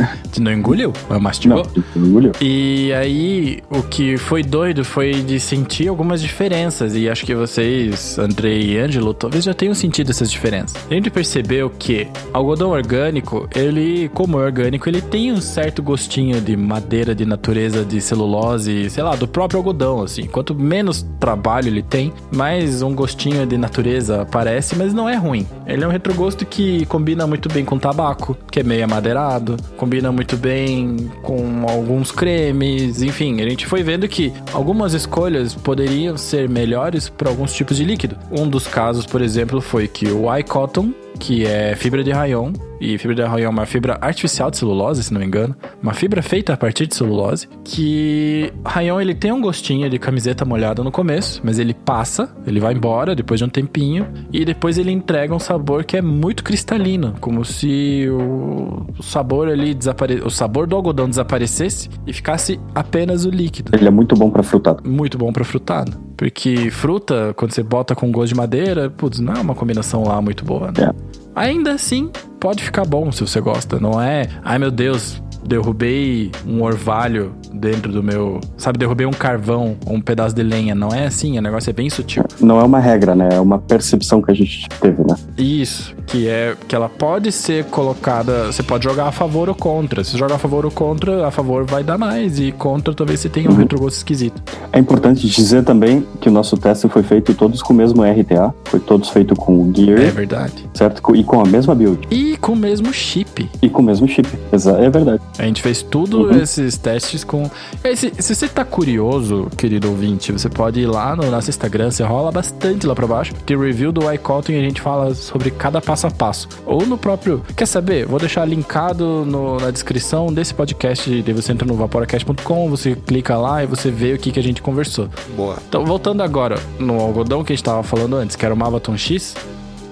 Não engoliu, mas mastigou. Não, orgulho. E aí, o que foi doido foi de sentir algumas diferenças. E acho que vocês, Andrei e Ângelo, talvez já tenham sentido essas diferenças. A gente percebeu que algodão orgânico, ele, como é orgânico, ele tem um certo gostinho de madeira, de natureza, de celulose, sei lá, do próprio algodão, assim. Quanto menos trabalho ele tem, mais um gostinho de natureza aparece, mas não é ruim. Ele é um retrogosto que combina muito bem com tabaco, que é meio amadeirado, combina muito bem com alguns cremes, enfim, a gente foi vendo que algumas escolhas poderiam ser melhores para alguns tipos de líquido. Um dos casos, por exemplo, foi que o iCotton, que é fibra de rayon, e fibra de rayon é uma fibra artificial de celulose, se não me engano, uma fibra feita a partir de celulose, que rayon ele tem um gostinho de camiseta molhada no começo, mas ele passa, ele vai embora depois de um tempinho, e depois ele entrega um sabor que é muito cristalino, como se o sabor ali desapare... o sabor do algodão desaparecesse e ficasse apenas o líquido. Ele é muito bom pra frutado. Muito bom pra frutado. Porque fruta, quando você bota com gosto de madeira, putz, não é uma combinação lá muito boa, né? É. Ainda assim, pode ficar bom se você gosta. Não é, ai meu Deus, derrubei um orvalho dentro do meu. Sabe, derrubei um carvão ou um pedaço de lenha. Não é assim, o negócio é bem sutil. Não é uma regra, né? É uma percepção que a gente teve, né? Isso, que é que ela pode ser colocada. Você pode jogar a favor ou contra. Se jogar a favor ou contra, a favor vai dar mais. E contra, talvez você tenha um retrogosto esquisito. É importante dizer também que o nosso teste foi feito todos com o mesmo RTA, foi todos feito com o É Gear, verdade. certo? E com a mesma build. E com o mesmo chip. E com o mesmo chip. É verdade. A gente fez tudo Uhum. esses testes com. Se você tá curioso, querido ouvinte, você pode ir lá no nosso Instagram, você rola bastante lá pra baixo. Tem review do iCotton e a gente fala sobre cada passo a passo. Ou no próprio. Quer saber? Vou deixar linkado no- na descrição desse podcast. Daí você entra no vaporacast.com, você clica lá e você vê o que, que a gente conversou. Boa. Então, voltando agora no algodão que a gente tava falando antes, que era o Mavaton X,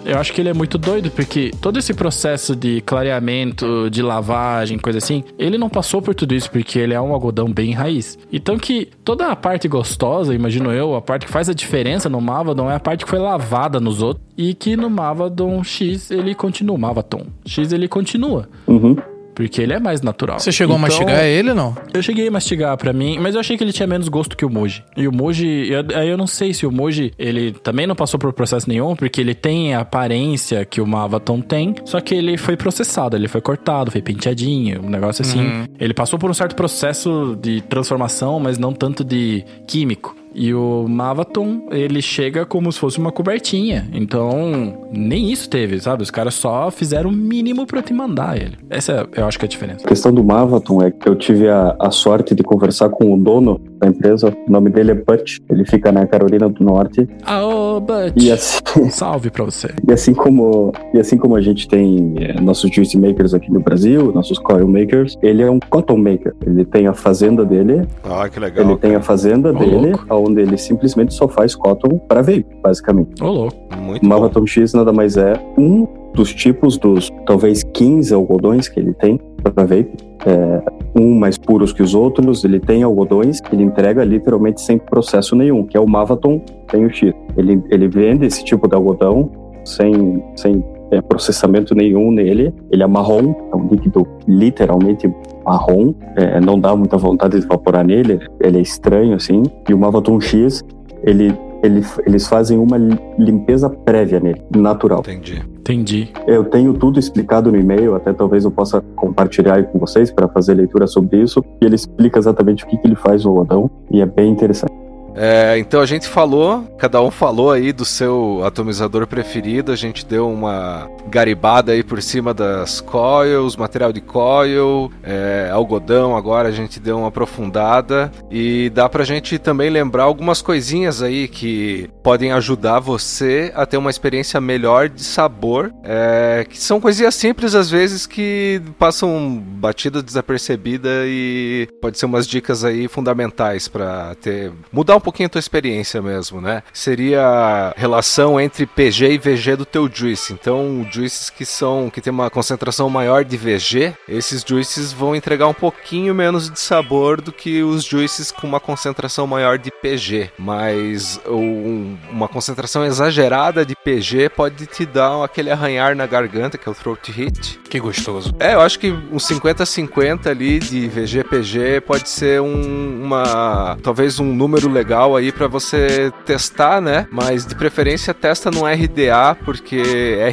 eu acho que ele é muito doido, porque todo esse processo de clareamento, de lavagem, coisa assim, ele não passou por tudo isso, porque ele é um algodão bem raiz. Então que toda a parte gostosa, imagino eu, a parte que faz a diferença no Mavadon é a parte que foi lavada nos outros, e que no Mavadon X ele continua, Mavaton X ele continua. Uhum. Porque ele é mais natural. Você chegou Então, a mastigar ele, não? Eu cheguei a mastigar pra mim, mas eu achei que ele tinha menos gosto que o Moji. E o Moji, eu- aí eu não sei se o Moji, ele também não passou por processo nenhum, porque ele tem a aparência que o Mavaton tem, só que ele foi processado, ele foi cortado, foi penteadinho, um negócio assim. Ele passou por um certo processo de transformação, mas não tanto de químico. E o Mavaton, ele chega como se fosse uma cobertinha. Então, nem isso teve, sabe? Os caras só fizeram o mínimo pra te mandar ele. Essa é, eu acho que é a diferença. A questão do Mavaton é que eu tive a, a sorte de conversar com o dono da empresa. O nome dele é Butch. Ele fica na Carolina do Norte. Aô, Butch! E assim, Salve pra você. e assim como e assim como a gente tem eh, nossos juice makers aqui no Brasil, nossos coil makers, ele é um cotton maker. Ele tem a fazenda dele, Ah, que legal. ele tem a fazenda Ô, dele, louco. onde ele simplesmente só faz cotton para vape, basicamente. Ô, louco. Muito O bom. Mavaton X nada mais é um dos tipos dos talvez 15 algodões que ele tem para vape. É, um mais puros que os outros, ele tem algodões que ele entrega literalmente sem processo nenhum, que é o Mavaton, tem o X. Ele, ele vende esse tipo de algodão sem, sem é, processamento nenhum nele. Ele é marrom, é um líquido literalmente marrom, é, não dá muita vontade de evaporar nele, ele é estranho assim. E o Mavaton X, ele, ele, eles fazem uma li- limpeza prévia nele, natural. Entendi. Entendi. Eu tenho tudo explicado no e-mail, até talvez eu possa compartilhar aí com vocês para fazer leitura sobre isso. E ele explica exatamente o que, que ele faz no algodão e é bem interessante. É, então a gente falou, cada um falou aí do seu atomizador preferido, a gente deu uma garibada aí por cima das coils, material de coil, é, algodão, agora a gente deu uma aprofundada e dá pra gente também lembrar algumas coisinhas aí que podem ajudar você a ter uma experiência melhor de sabor, é, que são coisinhas simples às vezes que passam batida desapercebida e pode ser umas dicas aí fundamentais pra ter mudar um pouquinho a tua experiência mesmo, né? Seria a relação entre PG e VG do teu juice. Então, juices que são que tem uma concentração maior de VG, esses juices vão entregar um pouquinho menos de sabor do que os juices com uma concentração maior de PG, mas um- uma concentração exagerada de PG pode te dar aquele arranhar na garganta, que é o throat hit. Que gostoso. É, eu acho que um 50-50 ali de VG-PG pode ser um- uma. talvez um número legal aí pra você testar, né? Mas de preferência testa no RDA, porque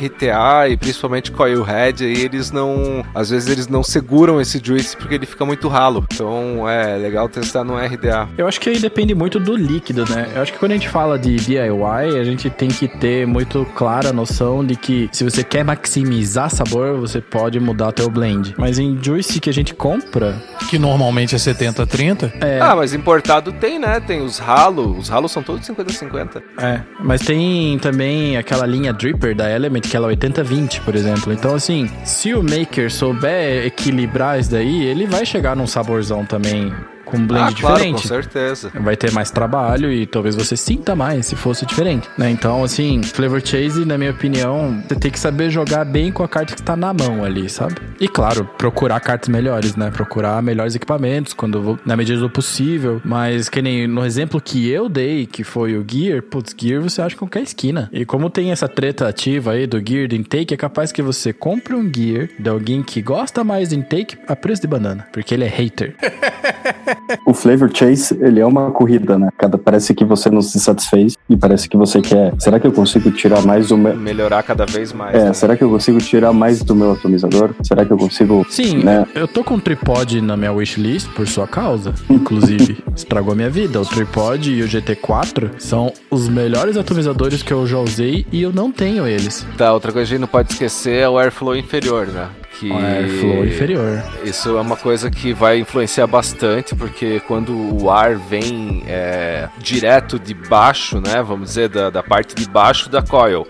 RTA e principalmente Coilhead aí eles não. às vezes eles não seguram esse juice porque ele fica muito ralo. Então é legal testar no RDA. Eu acho que aí depende muito do líquido, né? Eu acho que quando a gente fala de DIY, a gente tem que ter muito clara a noção de que se você quer maximizar sabor, você pode mudar teu blend. Mas em juice que a gente compra, Que normalmente é 70-30. é, Ah, mas importado tem, né? Tem os ralo. Os ralos são todos 50-50. É, mas tem também aquela linha Dripper da Element, que ela é 80-20, por exemplo. Então, assim, se o maker souber equilibrar isso daí, ele vai chegar num saborzão também com um blend ah, claro, com diferente. certeza. Vai ter mais trabalho e talvez você sinta mais se fosse diferente, né? Então, assim, Flavor Chase, na minha opinião, você tem que saber jogar bem com a carta que tá na mão ali, sabe? E claro, procurar cartas melhores, né? Procurar melhores equipamentos quando na medida do possível. Mas que nem no exemplo que eu dei, que foi o Gear, putz, Gear você acha em qualquer esquina. E como tem essa treta ativa aí do Gear do intake, é capaz que você compre um Gear de alguém que gosta mais do intake a preço de banana, porque ele é hater. O Flavor Chase, ele é uma corrida, né? Cada parece que você não se satisfez e parece que você quer. Será que eu consigo tirar mais do meu. Melhorar cada vez mais. É, né? será que eu consigo tirar mais do meu atomizador? Será que eu consigo. Sim, Né? eu tô com um tripod na minha wishlist por sua causa, inclusive. Estragou minha vida. O tripod e o GT4 são os melhores atomizadores que eu já usei e eu não tenho eles. Tá, outra coisa que a gente não pode esquecer é o airflow inferior, né? Que airflow inferior. Isso é uma coisa que vai influenciar bastante, porque quando o ar vem é, direto de baixo, né? Vamos dizer, da, da parte de baixo da coil.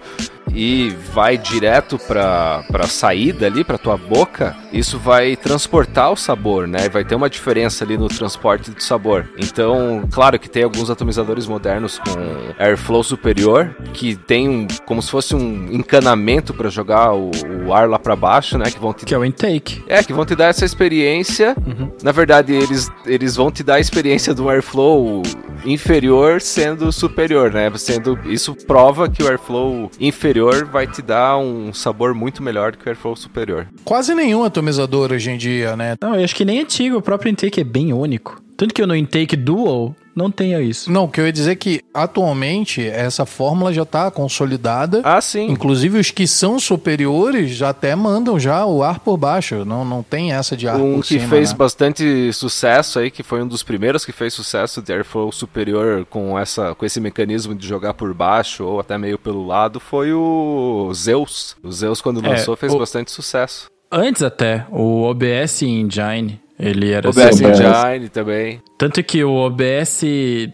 E vai direto para a saída ali, para tua boca, isso vai transportar o sabor, né? Vai ter uma diferença ali no transporte do sabor. Então, claro que tem alguns atomizadores modernos com airflow superior, que tem um, como se fosse um encanamento para jogar o, o ar lá para baixo, né? Que vão te Que é o intake. é, que vão te dar essa experiência. Uhum. Na verdade, eles, eles vão te dar a experiência do airflow inferior sendo superior, né? Sendo, isso prova que o airflow inferior inferior vai te dar um sabor muito melhor do que o Airflow superior. Quase nenhum atomizador hoje em dia, né? Não, eu acho que nem antigo, o próprio intake é bem único. Tanto que no intake dual não tenha isso. Não, o que eu ia dizer é que atualmente essa fórmula já está consolidada. Ah, sim. Inclusive os que são superiores já até mandam já o ar por baixo. Não, não tem essa de ar Um por que cima. fez né? bastante sucesso aí, que foi um dos primeiros que fez sucesso de Airflow superior com, essa, com esse mecanismo de jogar por baixo ou até meio pelo lado, foi o Zeus. O Zeus, quando É, lançou, fez o- bastante sucesso. Antes até, o OBS Engine, ele era O OBS assim. Engine também. Tanto que o OBS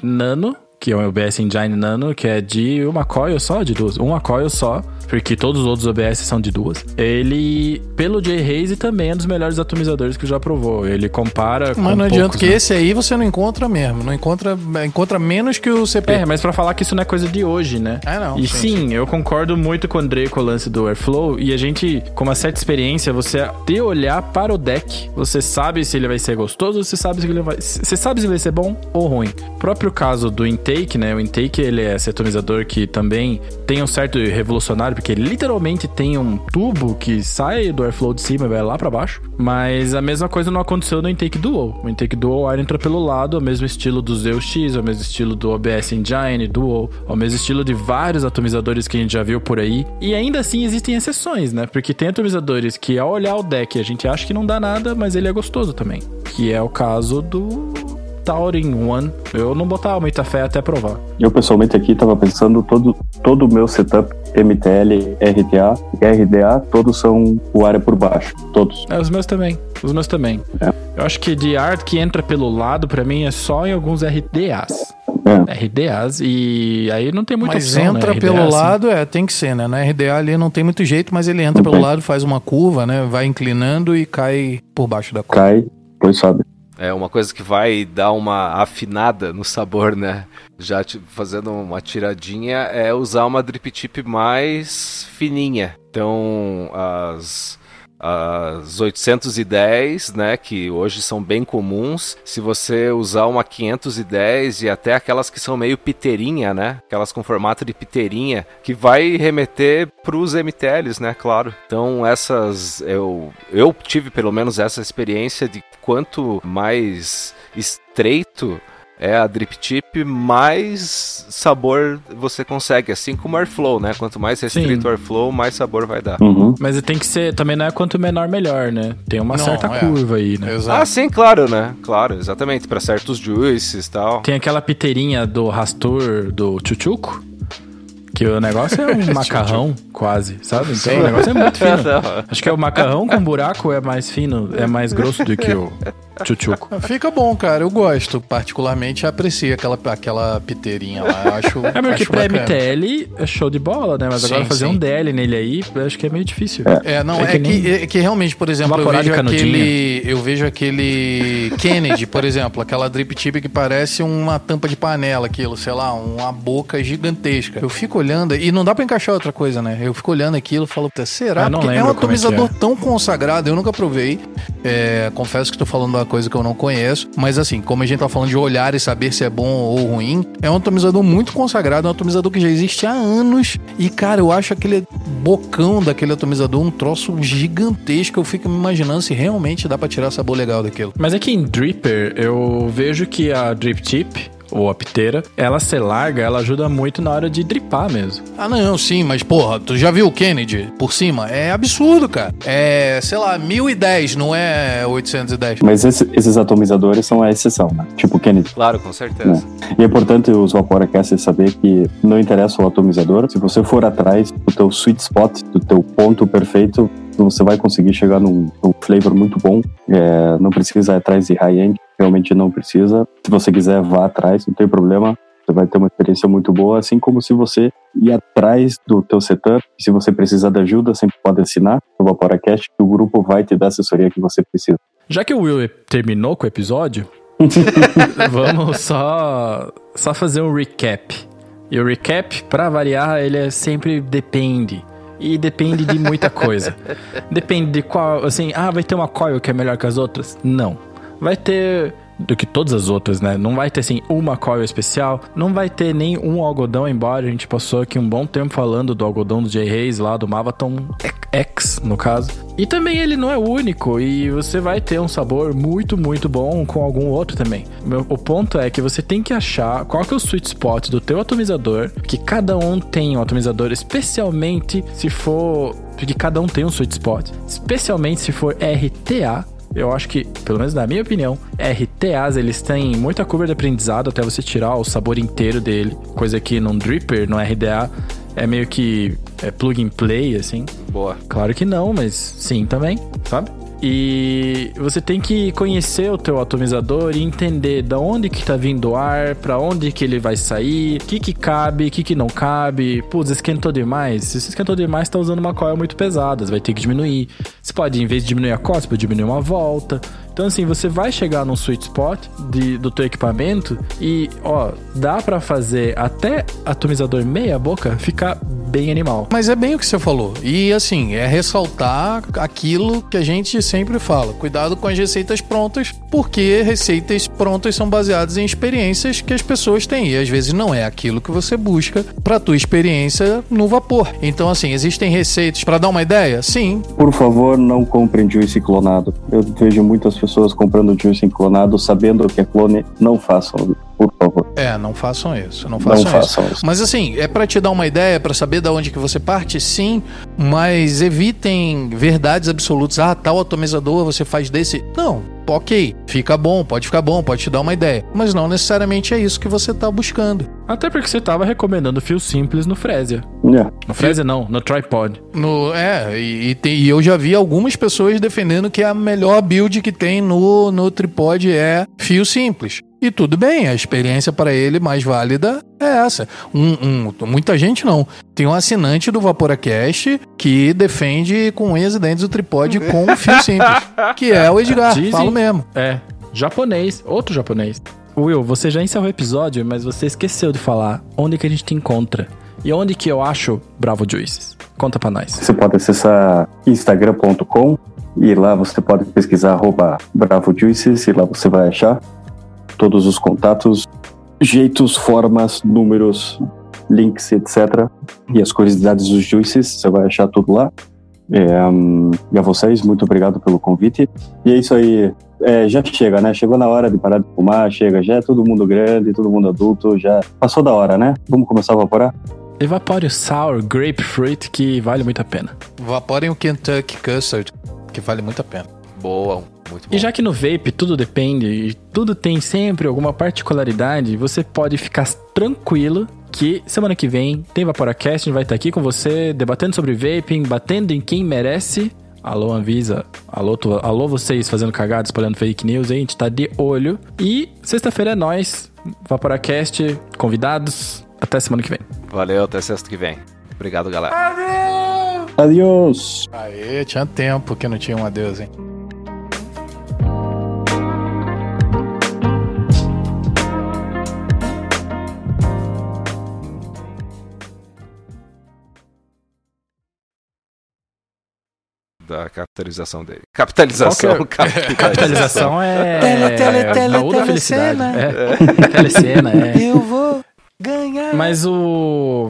Nano, que é o OBS Engine Nano, que é de uma coil só, de duas, uma coil só, porque todos os outros OBS são de duas. Ele, pelo J-Haze, também é um dos melhores atomizadores que já provou. Ele compara com Mas não adianta poucos, que né? esse aí você não encontra mesmo. Não encontra, encontra menos que o CP. É, mas pra falar que isso não é coisa de hoje, né? É, não, E sim, sim, eu concordo muito com o André com o lance do Airflow. E a gente, com uma certa experiência, você ter olhar para o deck, você sabe se ele vai ser gostoso, você sabe se ele vai. Você sabe se ele vai ser bom ou ruim. O próprio caso do intake, né? O intake ele é esse atomizador que também tem um certo revolucionário, porque literalmente tem um tubo que sai do airflow de cima e vai lá pra baixo. Mas a mesma coisa não aconteceu no intake dual. O intake dual o ar entra pelo lado, é o mesmo estilo do Zeus X, é o mesmo estilo do OBS Engine Dual, é o mesmo estilo de vários atomizadores que a gente já viu por aí. E ainda assim existem exceções, né? Porque tem atomizadores que ao olhar o deck a gente acha que não dá nada, mas ele é gostoso também. Que é o caso do Taurin One. Eu não botava muita fé até provar. Eu pessoalmente aqui estava pensando todo todo o meu setup MTL, RTA RDA, todos são o área por baixo, todos. É, os meus também. Os meus também. É. Eu acho que de art que entra pelo lado, pra mim, é só em alguns RDAs. É. RDAs, e aí não tem muita Mas opção, entra né? pelo RDA, assim. lado, é, tem que ser, né? Na RDA ali não tem muito jeito, mas ele entra Não pelo lado, faz uma curva, né? Vai inclinando e cai por baixo da curva. Cai, pois sabe. É uma coisa que vai dar uma afinada no sabor, né? Já fazendo uma tiradinha, é usar uma drip tip mais fininha. Então, as, as 810, né, que hoje são bem comuns, se você usar uma 510 e até aquelas que são meio piteirinha, né, aquelas com formato de piteirinha, que vai remeter para os MTLs, né, claro. Então, essas, eu, eu tive pelo menos essa experiência de quanto mais estreito é a drip tip, mais sabor você consegue, assim como o airflow, né? Quanto mais restrito Sim. o airflow, mais sabor vai dar. Uhum. Mas tem que ser, também não é quanto menor, melhor, né? Tem uma Não, certa é. curva aí, né? Exato. Ah, sim, claro, né? Claro, exatamente, para certos juices e tal. Tem aquela piteirinha do Rastur do Chuchuco, que o negócio é um macarrão, quase, sabe? Então Sim. o negócio é muito fino. Acho que é o macarrão com buraco é mais fino, é mais grosso do que o Chuchuco. Fica bom, cara. Eu gosto. Particularmente aprecio aquela, aquela piteirinha lá. Eu acho. É porque acho pra bacana. MTL é show de bola, né? Mas Sim, agora fazer sim. um DL nele aí, eu acho que é meio difícil. É, não, É é, que que, nem- é que realmente, por exemplo, eu vejo, aquele, eu vejo aquele Kennedy, por exemplo, aquela drip tip que parece uma tampa de panela, aquilo, sei lá, uma boca gigantesca. Eu fico olhando, e não dá pra encaixar outra coisa, né? Eu fico olhando aquilo e falo, "Puta, será? Não Porque é um como é que atomizador é. tão consagrado, eu nunca provei. É, confesso que tô falando de uma coisa que eu não conheço, mas assim, como a gente tá falando de olhar e saber se é bom ou ruim, é um atomizador muito consagrado, é um atomizador que já existe há anos. E, cara, eu acho aquele bocão daquele atomizador um troço gigantesco. Eu fico me imaginando se realmente dá pra tirar sabor legal daquilo. Mas aqui em Dripper, eu vejo que a Drip Tip, ou a piteira, ela ser larga, ela ajuda muito na hora de dripar mesmo. Ah, não, sim, mas porra, tu já viu o Kennedy por cima? É absurdo, cara. É, sei lá, 1010, não é 810. Mas esse- esses atomizadores são a exceção, né? Tipo o Kennedy. Claro, com certeza. E é importante os Vaporacasters saber que não interessa o atomizador. Se você for atrás do teu sweet spot, do teu ponto perfeito, você vai conseguir chegar num, num flavor muito bom. É, não precisa ir atrás de high-end, realmente não precisa. Se você quiser, vá atrás, não tem problema. Você vai ter uma experiência muito boa, assim como se você ir atrás do teu setup. Se você precisar de ajuda, sempre pode assinar no Vaporacast, que o grupo vai te dar a assessoria que você precisa. Já que o Will terminou com o episódio, vamos só, só fazer um recap. E o recap, pra variar, ele é sempre depende. E depende de muita coisa. depende de qual, assim, ah, vai ter uma coil que é melhor que as outras? Não. Vai ter do que todas as outras, né? Não vai ter assim uma coil especial, não vai ter nem um algodão, embora a gente passou aqui um bom tempo falando do algodão do J. Reis lá do Mavaton X, no caso. E também ele não é único e você vai ter um sabor muito, muito bom com algum outro também. O ponto é que você tem que achar qual que é o sweet spot do teu atomizador, que cada um tem um atomizador, especialmente se for porque cada um tem um sweet spot, especialmente se for RTA, eu acho que, pelo menos na minha opinião, RTAs eles têm muita curva de aprendizado até você tirar o sabor inteiro dele. Coisa que num dripper, no RDA, é meio que é plug and play, assim. Boa. Claro que não, mas sim também, sabe? E você tem que conhecer o teu atomizador e entender da onde que tá vindo o ar, para onde que ele vai sair, o que que cabe, o que que não cabe. Putz, esquentou demais. Se você esquentou demais, tá usando uma coil muito pesada, você vai ter que diminuir. Você pode, em vez de diminuir a você pode diminuir uma volta. Então, assim, você vai chegar num sweet spot de, do teu equipamento e, ó, dá para fazer até atomizador meia boca ficar bem animal. Mas é bem o que você falou. E assim, é ressaltar aquilo que a gente sempre fala. Cuidado com as receitas prontas, porque receitas prontas são baseadas em experiências que as pessoas têm. E às vezes não é aquilo que você busca para tua experiência no vapor. Então, assim, existem receitas para dar uma ideia? Sim. Por favor, não comprem juice clonado. Eu vejo muitas pessoas comprando juice clonado sabendo que é clone. Não façam por favor. É, não façam isso, não façam, não façam isso. isso. Mas assim, é para te dar uma ideia, para saber da onde que você parte, sim, mas evitem verdades absolutas. Ah, tal atomizador você faz desse. Não, ok, fica bom, pode ficar bom, pode te dar uma ideia, mas não necessariamente é isso que você tá buscando. Até porque você tava recomendando fio simples no Fresia. Yeah. No Fresia não, no Tripod. No, é, e, e, tem- e eu já vi algumas pessoas defendendo que a melhor build que tem no, no tripod é fio simples. E tudo bem, a experiência para ele mais válida é essa. Um, um- muita gente não. Tem um assinante do VaporaCast que defende com unhas e dentes o tripod com fio simples, que é o Edgar, Dizem- falo mesmo. É, japonês, outro japonês. Will, você já encerrou o episódio, mas você esqueceu de falar onde que a gente te encontra. E onde que eu acho Bravo Juices? Conta pra nós. Você pode acessar instagram.com e lá você pode pesquisar arroba Bravo Juices e lá você vai achar todos os contatos, jeitos, formas, números, links, etc. E as curiosidades dos juices, você vai achar tudo lá. É, hum, e a vocês, muito obrigado pelo convite. E é isso aí. É, já chega, né? Chegou na hora de parar de fumar, chega. Já é todo mundo grande, todo mundo adulto, já passou da hora, né? Vamos começar a evaporar? Evapore o Sour Grapefruit, que vale muito a pena. Vaporem o Kentucky Custard, que vale muito a pena. Boa, muito bom. E já que no vape tudo depende e tudo tem sempre alguma particularidade, você pode ficar tranquilo que semana que vem tem VaporaCast, a gente vai estar aqui com você debatendo sobre vaping, batendo em quem merece. Alô Anvisa, alô, tu- alô vocês fazendo cagada, espalhando fake news aí, a gente tá de olho. E sexta-feira é nós, VaporaCast, convidados, até semana que vem. Valeu, até sexta que vem. Obrigado, galera. Adiós! Aê, tinha tempo que não tinha um adeus, hein? Da capitalização dele. Capitalização, que é? Capitalização é. Tele, tele, tele, baú da telecena. felicidade. É. Telecena, é. Eu vou ganhar. Mas o.